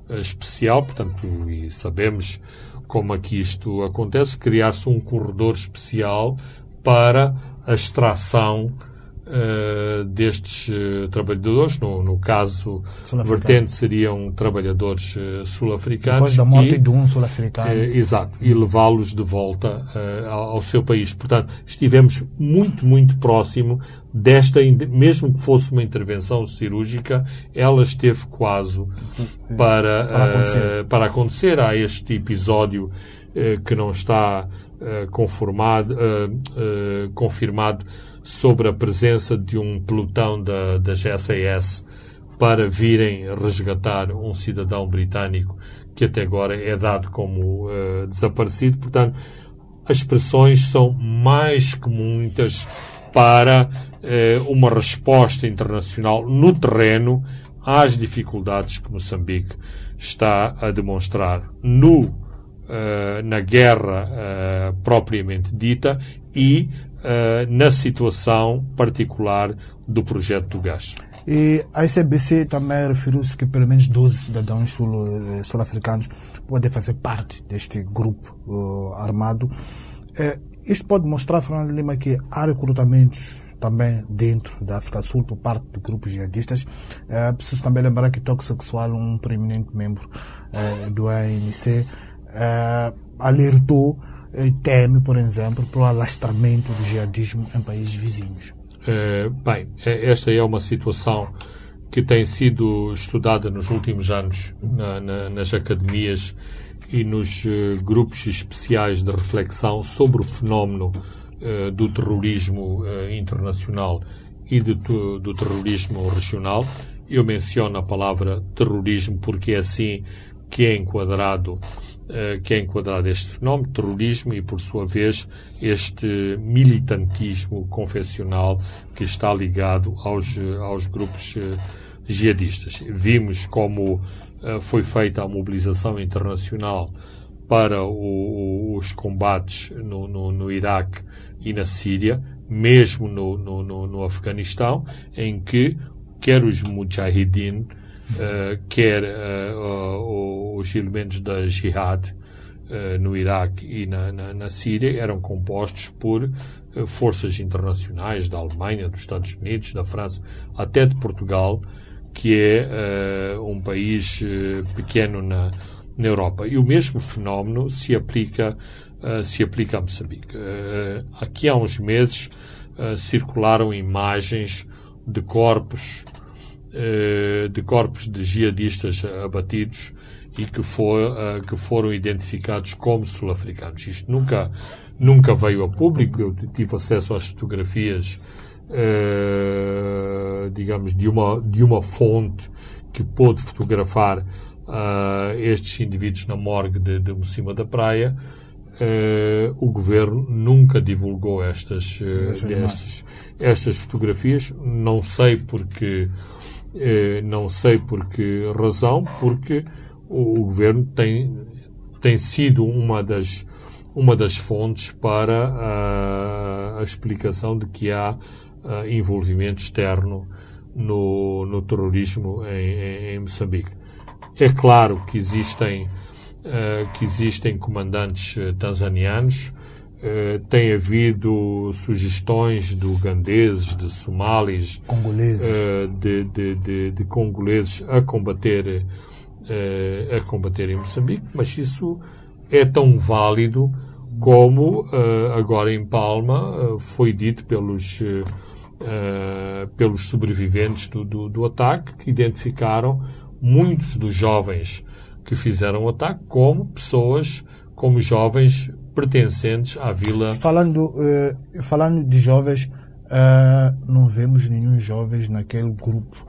S3: especial, portanto, e sabemos como aqui isto acontece, criar-se um corredor especial para a extração uh, destes uh, trabalhadores, no, no caso vertente seriam trabalhadores uh, sul-africanos.
S2: Depois da morte e, de um sul-africano.
S3: exato, e levá-los de volta ao, ao, seu país. Portanto, estivemos muito, muito próximo desta, mesmo que fosse uma intervenção cirúrgica, ela esteve quase para, para, acontecer. para acontecer. Há este episódio que não está conformado, confirmado sobre a presença de um pelotão da, da GSAS para virem resgatar um cidadão britânico que até agora é dado como uh, desaparecido. Portanto, as pressões são mais que muitas para uh, uma resposta internacional no terreno às dificuldades que Moçambique está a demonstrar no, uh, na guerra propriamente dita e na situação particular do projeto do gás.
S2: E a ICBC também referiu-se que pelo menos 12 cidadãos eh, sul-africanos podem fazer parte deste grupo uh, armado. Isto pode mostrar, Fernando Lima, que há recrutamentos também dentro da África Sul por parte de grupos jihadistas. Preciso também lembrar que Toque Sexual, um preeminente membro do ANC, alertou teme, por exemplo, para o alastramento do jihadismo em países vizinhos?
S3: É, bem, é, esta é uma situação que tem sido estudada nos últimos anos na, na, nas academias e nos uh, grupos especiais de reflexão sobre o fenómeno uh, do terrorismo uh, internacional e do, terrorismo regional. Eu menciono a palavra terrorismo porque é assim que é enquadrado eh, que é enquadrado este fenómeno, terrorismo e, por sua vez, este militantismo confessional que está ligado aos, aos grupos eh, jihadistas. Vimos como eh, foi feita a mobilização internacional para o, os combates no, no, no, Iraque e na Síria, mesmo no, no, no Afeganistão, em que quer os mujahideen, uh, quer uh, os elementos da jihad uh, no Iraque e na, na, na, Síria eram compostos por forças internacionais da Alemanha, dos Estados Unidos, da França, até de Portugal, que é um país pequeno na, na Europa. E o mesmo fenómeno se aplica, se aplica a Moçambique. aqui há uns meses circularam imagens de corpos eh, de corpos de jihadistas abatidos e que, for, eh, que foram identificados como sul-africanos. Isto nunca, nunca veio a público. Eu tive acesso às fotografias, eh, digamos, de uma, de uma fonte que pôde fotografar estes indivíduos na morgue de, de Mocima da Praia. Uh, o governo nunca divulgou estas, uh, estas, estas, fotografias. Não sei porque, não sei por que razão, porque o, governo tem, tem sido uma das, uma das fontes para a, a explicação de que há envolvimento externo no, no terrorismo em, em Moçambique. É claro que existem uh, que existem comandantes tanzanianos. Uh, tem havido sugestões de ugandeses, de somalis,
S2: congoleses.
S3: De, de, de, de, congoleses a combater, a combater em Moçambique, mas isso é tão válido como agora em Palma foi dito pelos, pelos sobreviventes do, do, do ataque, que identificaram muitos dos jovens que fizeram o ataque, como pessoas, como jovens pertencentes à vila.
S2: Falando, uh, falando de jovens, uh, não vemos nenhum jovens naquele grupo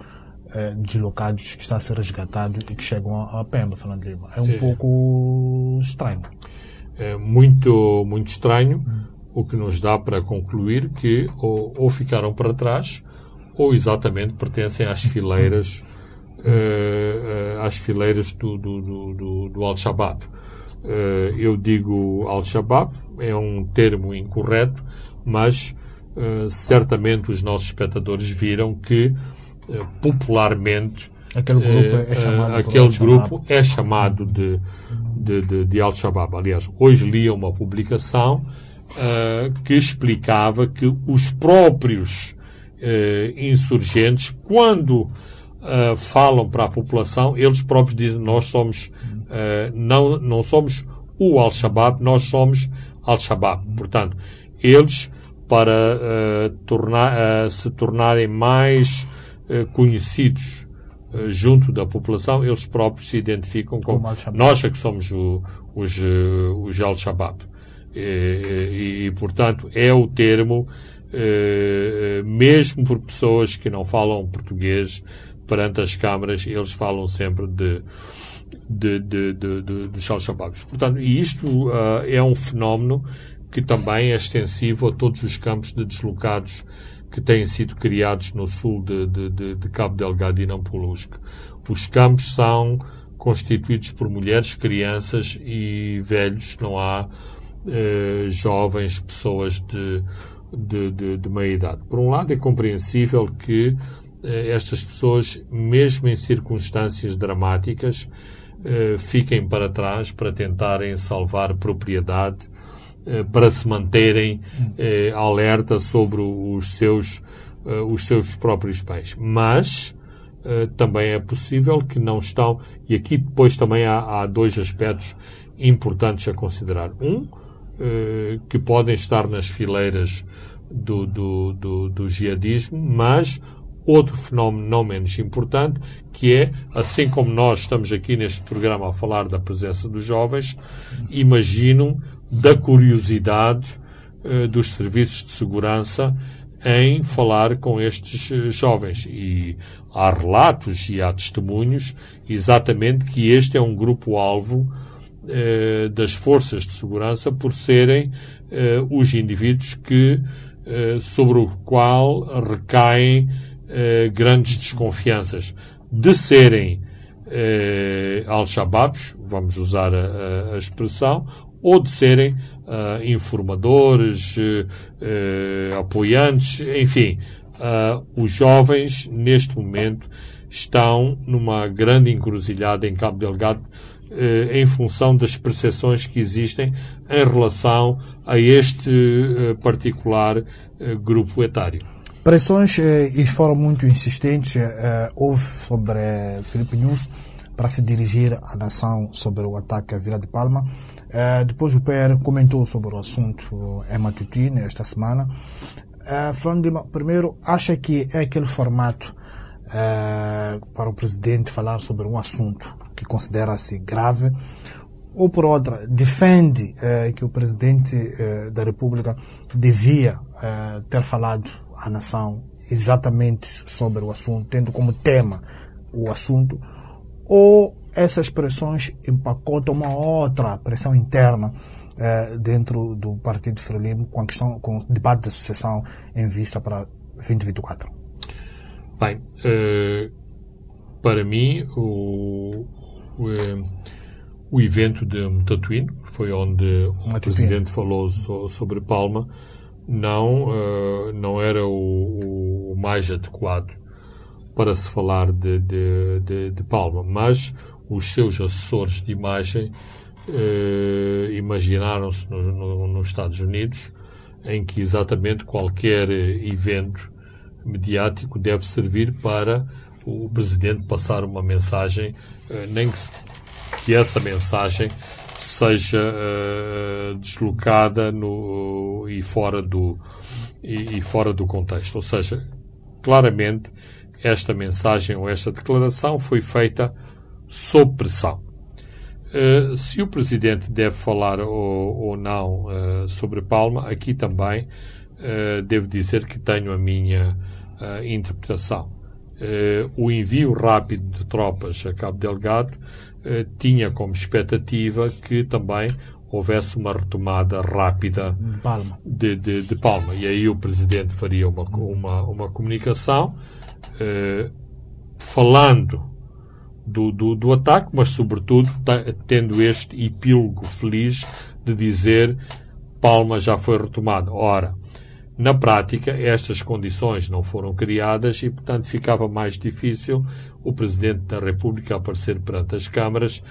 S2: uh, de locados que está a ser resgatado e que chegam a, a Pemba, falando de Lima. É um é. pouco estranho.
S3: É muito, muito estranho, hum. o que nos dá para concluir que ou, ou ficaram para trás ou exatamente pertencem às fileiras (laughs) às fileiras do, do, do, do Al-Shabaab. Uh, eu digo Al-Shabaab, é um termo incorreto, mas uh, certamente os nossos espectadores viram que popularmente
S2: aquele grupo é chamado,
S3: aquele grupo é chamado de, de, de, de Al-Shabaab. Aliás, hoje li uma publicação que explicava que os próprios insurgentes, quando falam para a população, eles próprios dizem nós somos, não, não somos o Al-Shabaab, nós somos Al-Shabaab. Portanto, eles, para uh, tornar, se tornarem mais conhecidos junto da população, eles próprios se identificam como, como nós é que somos o, os, os Al-Shabaab. E, e, e, portanto, é o termo, mesmo por pessoas que não falam português, perante as câmaras, eles falam sempre de, de, de, de, de dos Al-Shabaabs. Portanto, e isto uh, é um fenómeno que também é extensivo a todos os campos de deslocados que têm sido criados no sul de, de, de, Cabo Delgado e Nampulusque. Os campos são constituídos por mulheres, crianças e velhos, não há eh, jovens, pessoas de, de, de, de meia idade. Por um lado, é compreensível que eh, estas pessoas, mesmo em circunstâncias dramáticas, fiquem para trás para tentarem salvar propriedade, eh, para se manterem alerta sobre os seus, os seus próprios pais. Mas também é possível que não estão, e aqui depois também há, há dois aspectos importantes a considerar. Um, que podem estar nas fileiras do, do, do, do jihadismo, mas outro fenómeno não menos importante, que é, assim como nós estamos aqui neste programa a falar da presença dos jovens, imagino da curiosidade uh, dos serviços de segurança em falar com estes uh, jovens. E há relatos e há testemunhos exatamente que este é um grupo-alvo uh, das forças de segurança por serem os indivíduos que, sobre o qual recaem eh, grandes desconfianças de serem eh, al-Shabaabs, vamos usar a, a, expressão, ou de serem uh, informadores, uh, apoiantes, enfim, Uh, os jovens, neste momento, estão numa grande encruzilhada em Cabo Delgado em função das percepções que existem em relação a este particular grupo etário.
S2: Pressões e foram muito insistentes houve sobre Felipe News para se dirigir à nação sobre o ataque à Vila de Palma. depois o PR comentou sobre o assunto em Matutine esta semana falando de, primeiro, acha que é aquele formato para o presidente falar sobre um assunto que considera-se grave, ou por outra, defende que o presidente da República devia ter falado à nação exatamente sobre o assunto, tendo como tema o assunto, ou essas pressões empacotam uma outra pressão interna eh, dentro do Partido Frelimo com a questão, com o debate da sucessão em vista para 2024?
S3: Bem, uh, para mim, o, o, eh, o, evento de Tatuíno, foi onde o Presidente falou so, sobre Palma, não, uh, não era o, o, mais adequado para se falar de, de, de, de Palma, mas os seus assessores de imagem eh, imaginaram-se no, no, nos Estados Unidos, em que exatamente qualquer evento mediático deve servir para o presidente passar uma mensagem, eh, nem que, que, essa mensagem seja eh, deslocada no, e, fora do, e, e fora do contexto. Ou seja, claramente esta mensagem ou esta declaração foi feita sob pressão. Uh, se o Presidente deve falar ou, ou não uh, sobre Palma, aqui também uh, devo dizer que tenho a minha interpretação. o envio rápido de tropas a Cabo Delgado tinha como expectativa que também houvesse uma retomada rápida Palma. De, de, de, Palma. E aí o Presidente faria uma, uma, uma comunicação falando do, do, do ataque, mas sobretudo tendo este epílogo feliz de dizer Palma já foi retomada. Ora, na prática, estas condições não foram criadas e, portanto, ficava mais difícil o Presidente da República aparecer perante as câmaras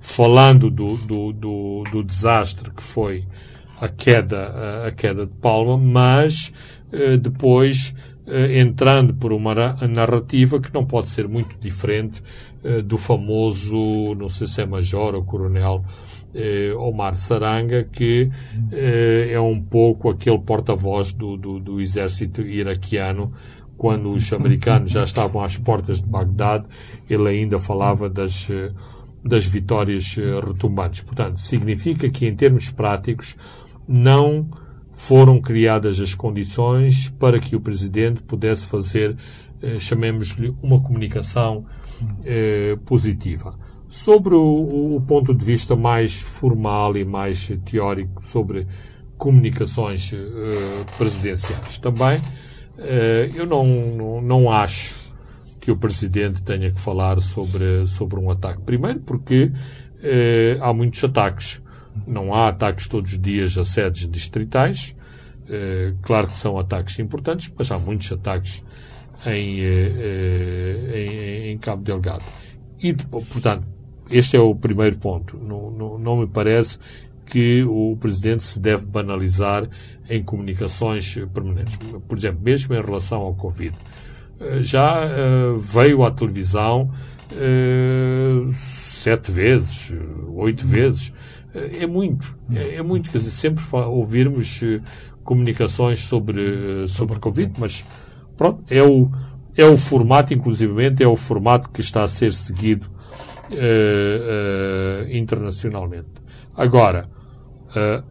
S3: falando do, do, do, do desastre que foi a queda, a queda de Palma, mas eh, depois eh, entrando por uma narrativa que não pode ser muito diferente eh, do famoso, não sei se é major ou coronel, eh, Omar Saranga, que é um pouco aquele porta-voz do, do, do exército iraquiano quando os americanos já estavam às portas de Bagdade, ele ainda falava das, das vitórias retumbantes. Portanto, significa que, em termos práticos, não foram criadas as condições para que o Presidente pudesse fazer, eh, chamemos-lhe, uma comunicação eh, positiva. Sobre o, o, ponto de vista mais formal e mais teórico sobre comunicações eh, presidenciais, também eh, eu não, não, acho que o Presidente tenha que falar sobre, sobre um ataque. Primeiro porque eh, há muitos ataques não há ataques todos os dias a sedes distritais. Claro que são ataques importantes, mas há muitos ataques em, em, em Cabo Delgado. E, portanto, este é o primeiro ponto. Não, não, não, me parece que o Presidente se deve banalizar em comunicações permanentes. Por exemplo, mesmo em relação ao Covid. Já uh, veio à televisão uh, sete vezes, oito vezes é, muito, é, é, muito, quer dizer, sempre ouvirmos comunicações sobre, sobre Covid, mas pronto, é o, é o formato, inclusivamente, é o formato que está a ser seguido uh, internacionalmente. Agora,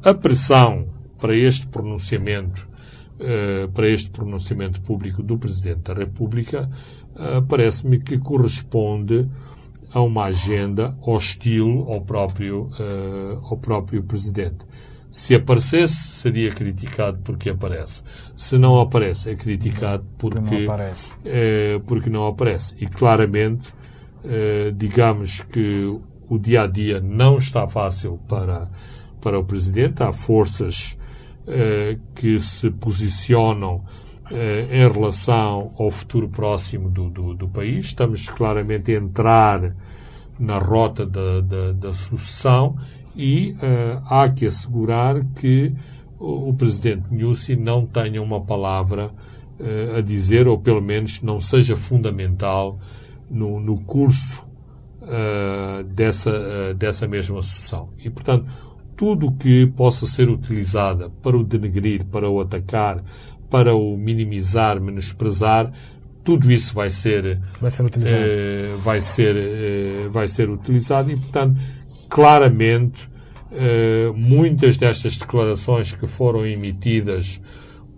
S3: a pressão para este pronunciamento, para este pronunciamento público do Presidente da República, parece-me que corresponde a uma agenda hostil ao próprio, ao próprio presidente. Se aparecesse, seria criticado porque aparece. Se não aparece, é criticado porque, porque, não, aparece. Uh, porque não aparece. E claramente, digamos que o dia a dia não está fácil para, para o presidente. Há forças que se posicionam em relação ao futuro próximo do, do, do, país. Estamos claramente a entrar na rota da, da, da sucessão e há que assegurar que o, o presidente Nussi não tenha uma palavra a dizer, ou pelo menos não seja fundamental no, no curso uh, dessa, uh, dessa mesma sessão. E, portanto, tudo que possa ser utilizada para o denegrir, para o atacar, para o minimizar, menosprezar, tudo isso vai ser
S2: vai ser utilizado,
S3: uh, vai ser, vai ser utilizado e, portanto, claramente, muitas destas declarações que foram emitidas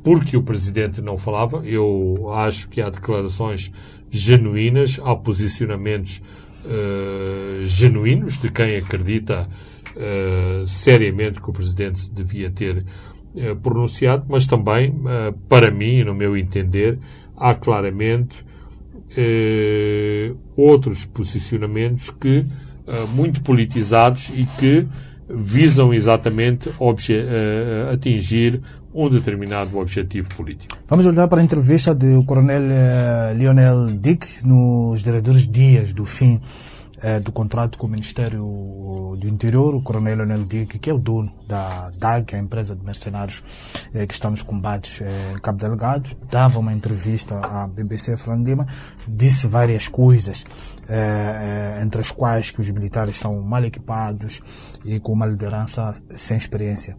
S3: porque o Presidente não falava, eu acho que há declarações genuínas, há posicionamentos uh, genuínos de quem acredita uh, seriamente que o Presidente devia ter uh, pronunciado, mas também, para mim, no meu entender, há claramente outros posicionamentos que muito politizados e que visam exatamente atingir um determinado objetivo político.
S2: Vamos olhar para a entrevista do coronel uh, Lionel Dick nos diretores dias do fim uh, do contrato com o Ministério do Interior. O coronel Lionel Dick, que é o dono da DAG, a empresa de mercenários uh, que está nos combates em Cabo Delgado, dava uma entrevista à BBC Fran Lima, disse várias coisas, entre as quais que os militares estão mal equipados e com uma liderança sem experiência.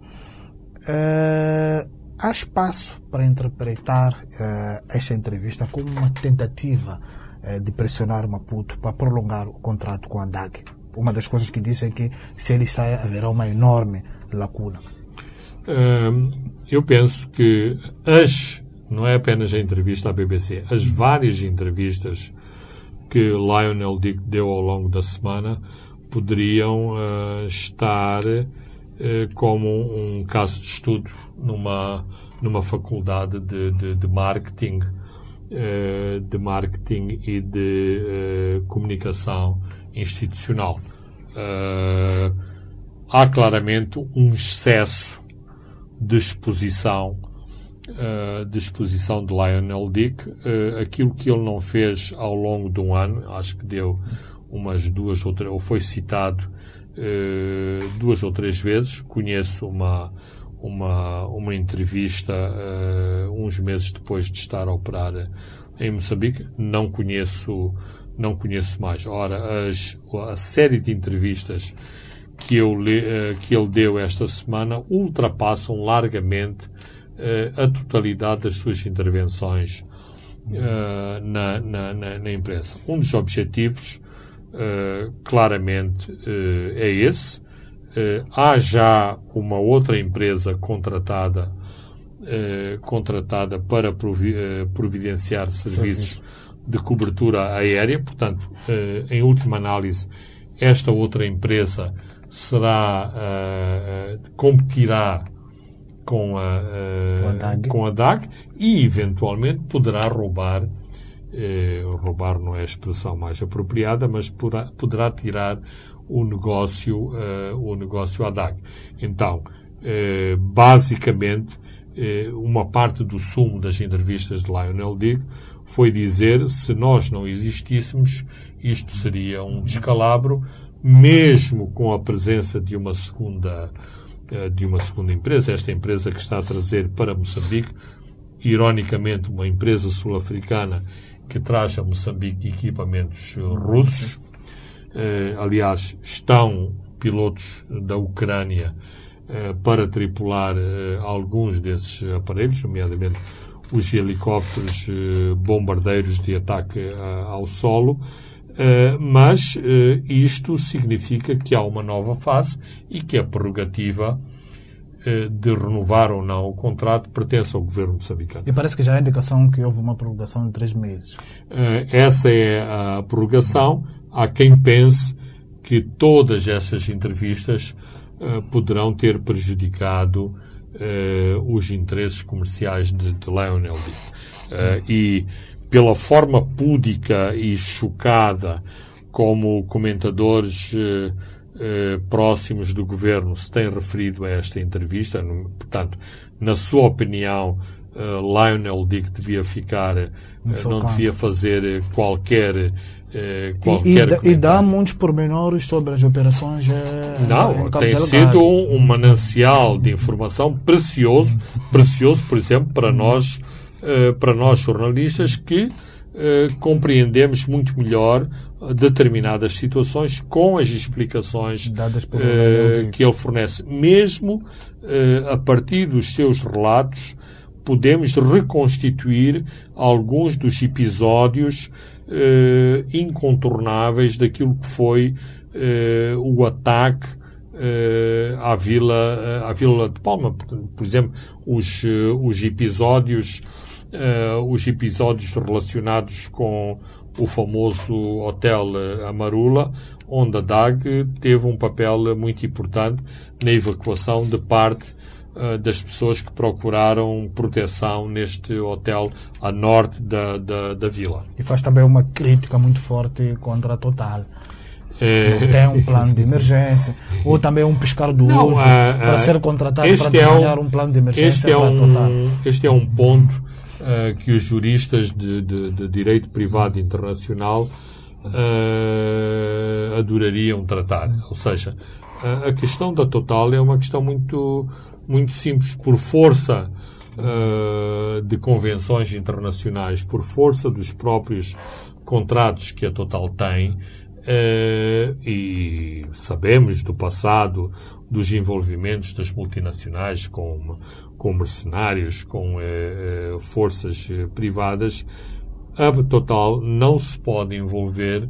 S2: Uh, há espaço para interpretar uh, esta entrevista como uma tentativa uh, de pressionar Maputo para prolongar o contrato com a DAG. Uma das coisas que disse é que se ele sair haverá uma enorme lacuna.
S3: eu penso que as, não é apenas a entrevista à BBC, as várias entrevistas que Lionel Dick deu ao longo da semana poderiam estar como um caso de estudo numa, numa faculdade de, de, de marketing, eh, de marketing e de eh, comunicação institucional. há claramente um excesso de exposição de exposição de Lionel Dick, aquilo que ele não fez ao longo de um ano, acho que deu umas duas ou três, ou foi citado eh, duas ou três vezes. Conheço uma, uma, uma entrevista uh, uns meses depois de estar a operar em Moçambique. Não conheço, não conheço mais. Ora, as, a série de entrevistas que, eu le, uh, que ele deu esta semana ultrapassam largamente a totalidade das suas intervenções na, na, na, na imprensa. Um dos objetivos uh, claramente uh, é esse. Uh, há já uma outra empresa contratada, contratada para provi providenciar serviços de cobertura aérea, portanto, em última análise, esta outra empresa será, competirá com a, com a DAG e, eventualmente, poderá roubar eh, roubar não é a expressão mais apropriada, mas poderá, tirar o negócio, eh, o negócio à DAG. Então, eh, basicamente, eh, uma parte do sumo das entrevistas de Lionel Dig foi dizer se nós não existíssemos, isto seria um descalabro, mesmo com a presença de uma segunda eh, de uma segunda empresa, esta empresa que está a trazer para Moçambique, ironicamente, uma empresa sul-africana que traz a Moçambique equipamentos eh, russos. Eh, aliás, estão pilotos da Ucrânia eh, para tripular alguns desses aparelhos, nomeadamente os helicópteros bombardeiros de ataque ao solo. mas isto significa que há uma nova fase e que a prerrogativa eh, de renovar ou não o contrato pertence ao governo moçambicano.
S2: E parece que já há indicação que houve uma prorrogação de três meses.
S3: Eh, essa é a prorrogação. Há quem pense que todas essas entrevistas eh, poderão ter prejudicado os interesses comerciais de, Lionel. E pela forma púdica e chocada como comentadores eh, próximos do governo se têm referido a esta entrevista. Portanto, na sua opinião, uh, Lionel Dick devia ficar, uh, não
S2: canto.
S3: devia fazer qualquer. uh,
S2: E,
S3: qualquer
S2: e, dá- muitos pormenores sobre as operações. eh,
S3: Não,
S2: Cabo
S3: tem sido um, um manancial de informação precioso, precioso, por exemplo, para nós, eh, para nós jornalistas que eh, compreendemos muito melhor determinadas situações com as explicações eh, que ele fornece. Mesmo eh, a partir dos seus relatos, podemos reconstituir alguns dos episódios incontornáveis daquilo que foi o ataque à vila à vila de Palma por, exemplo os os episódios eh, os episódios relacionados com o famoso hotel Amarula onde a DAG teve um papel muito importante na evacuação de parte eh, das pessoas que procuraram proteção neste hotel a norte da, da, da vila.
S2: E faz também uma crítica muito forte contra a Total.
S3: Eh,
S2: Não tem um plano de emergência, ou também um piscar do
S3: Não,
S2: olho
S3: ah,
S2: para ser contratado para
S3: é
S2: desenhar
S3: um-
S2: um plano de emergência
S3: Este é um, este é um ponto ah, que os juristas de, de- de direito privado internacional ah, adorariam tratar. Ou seja, a, a questão da Total é uma questão muito, muito simples. Por força ah, de convenções internacionais, por força dos próprios contratos que a Total tem, eh, e sabemos do passado dos envolvimentos das multinacionais com, com mercenários, com eh, eh, forças eh, privadas, a Total não se pode envolver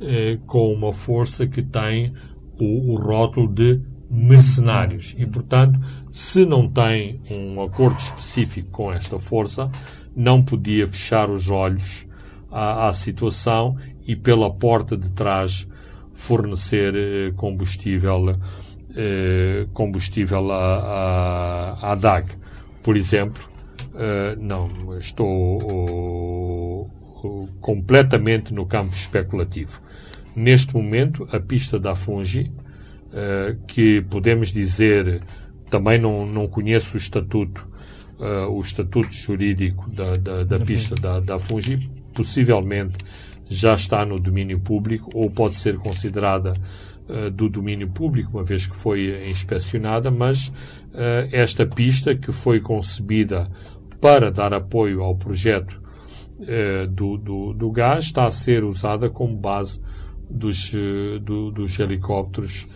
S3: eh, com uma força que tem o, o rótulo de mercenários. E, portanto, se não tem um acordo específico com esta força, não podia fechar os olhos à, à situação e pela porta de trás fornecer eh, combustível eh, combustível à, à, à DAG. Por exemplo, eh, não, estou oh, oh, completamente no campo especulativo. Neste momento, a pista da Fungi, eh, que podemos dizer, também não, não conheço o estatuto, eh, o estatuto jurídico da, da, da pista da, da Fungi, possivelmente já está no domínio público ou pode ser considerada do domínio público, uma vez que foi inspecionada, mas eh, esta pista que foi concebida para dar apoio ao projeto eh, do, do, do gás está a ser usada como base dos, eh, do- dos helicópteros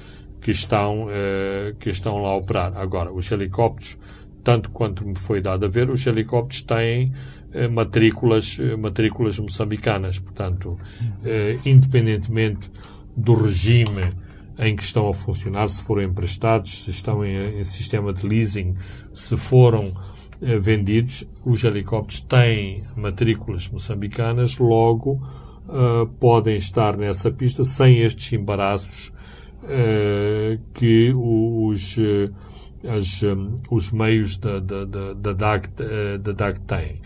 S3: que estão, eh, que estão lá a operar. Agora, os helicópteros, tanto quanto me foi dado a ver, os helicópteros têm eh, matrículas, eh, matrículas moçambicanas. Portanto, eh, independentemente do regime em que estão a funcionar, se foram emprestados, se estão em, em sistema de leasing, se foram eh, vendidos, os helicópteros têm matrículas moçambicanas, logo eh, podem estar nessa pista sem estes embaraços eh, que os, eh, as, hum, os meios da, da, da, da, DAG, eh, da DAG têm.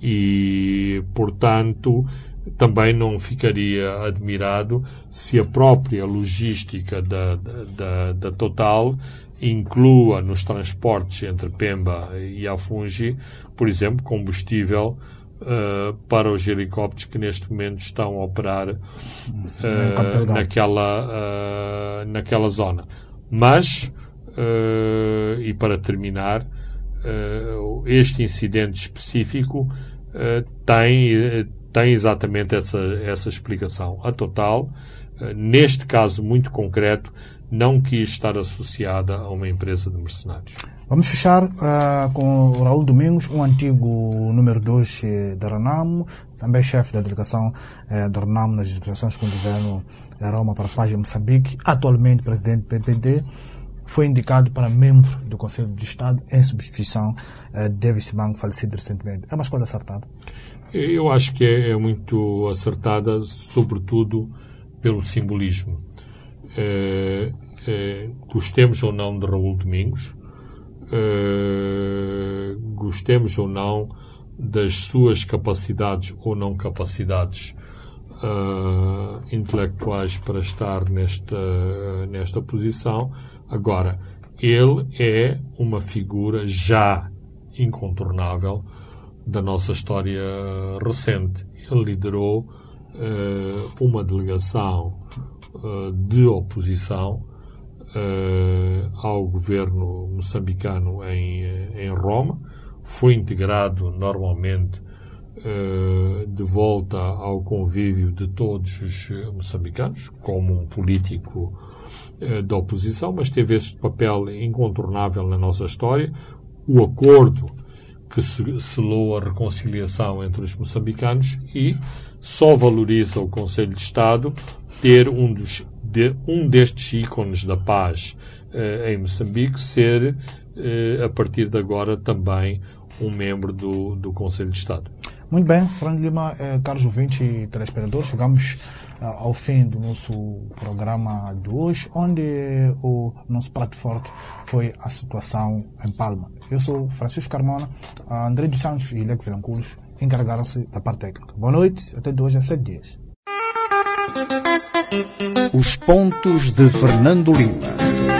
S3: E, portanto, também não ficaria admirado se a própria logística da, da, da, Total inclua nos transportes entre Pemba e Afungi, por exemplo, combustível eh, para os helicópteros que neste momento estão a operar
S2: Delgado.
S3: naquela, eh, naquela zona. Mas, e para terminar, este incidente específico tem, tem exatamente essa, essa explicação. A Total, eh, neste caso muito concreto, não quis estar associada a uma empresa de mercenários.
S2: Vamos fechar ah, com o Raul Domingos, um antigo número 2 da Renamo, também chefe da delegação eh, da Renamo nas negociações com o governo da Roma para a paz em Moçambique, atualmente presidente do PPD, foi indicado para membro do Conselho de Estado em substituição eh, de Davis Bank, falecido recentemente. É uma escolha acertada.
S3: Eu acho que é, é muito acertada, sobretudo pelo simbolismo. Eh, eh, gostemos ou não de Raul Domingos, eh, gostemos ou não das suas capacidades ou não capacidades intelectuais para estar nesta, nesta posição. Agora, ele é uma figura já incontornável da nossa história recente. Ele liderou uma delegação de oposição ao governo moçambicano em, em Roma, foi integrado normalmente de volta ao convívio de todos os moçambicanos, como um político da oposição, mas teve este papel incontornável na nossa história. O acordo que selou a reconciliação entre os moçambicanos e só valoriza o Conselho de Estado ter um, dos, de, um destes ícones da paz eh, em Moçambique ser, eh, a partir de agora, também um membro do, do Conselho de Estado.
S2: Muito bem, Fernando Lima, eh, caros ouvintes e telespectadores, chegamos ao fim do nosso programa de hoje, onde o nosso prato forte foi a situação em Palma. Eu sou Francisco Carmona, André dos Santos e Leque Vilanculos encarregaram-se da parte técnica. Boa noite, até de hoje a sete dias.
S1: Os pontos de Fernando Lima.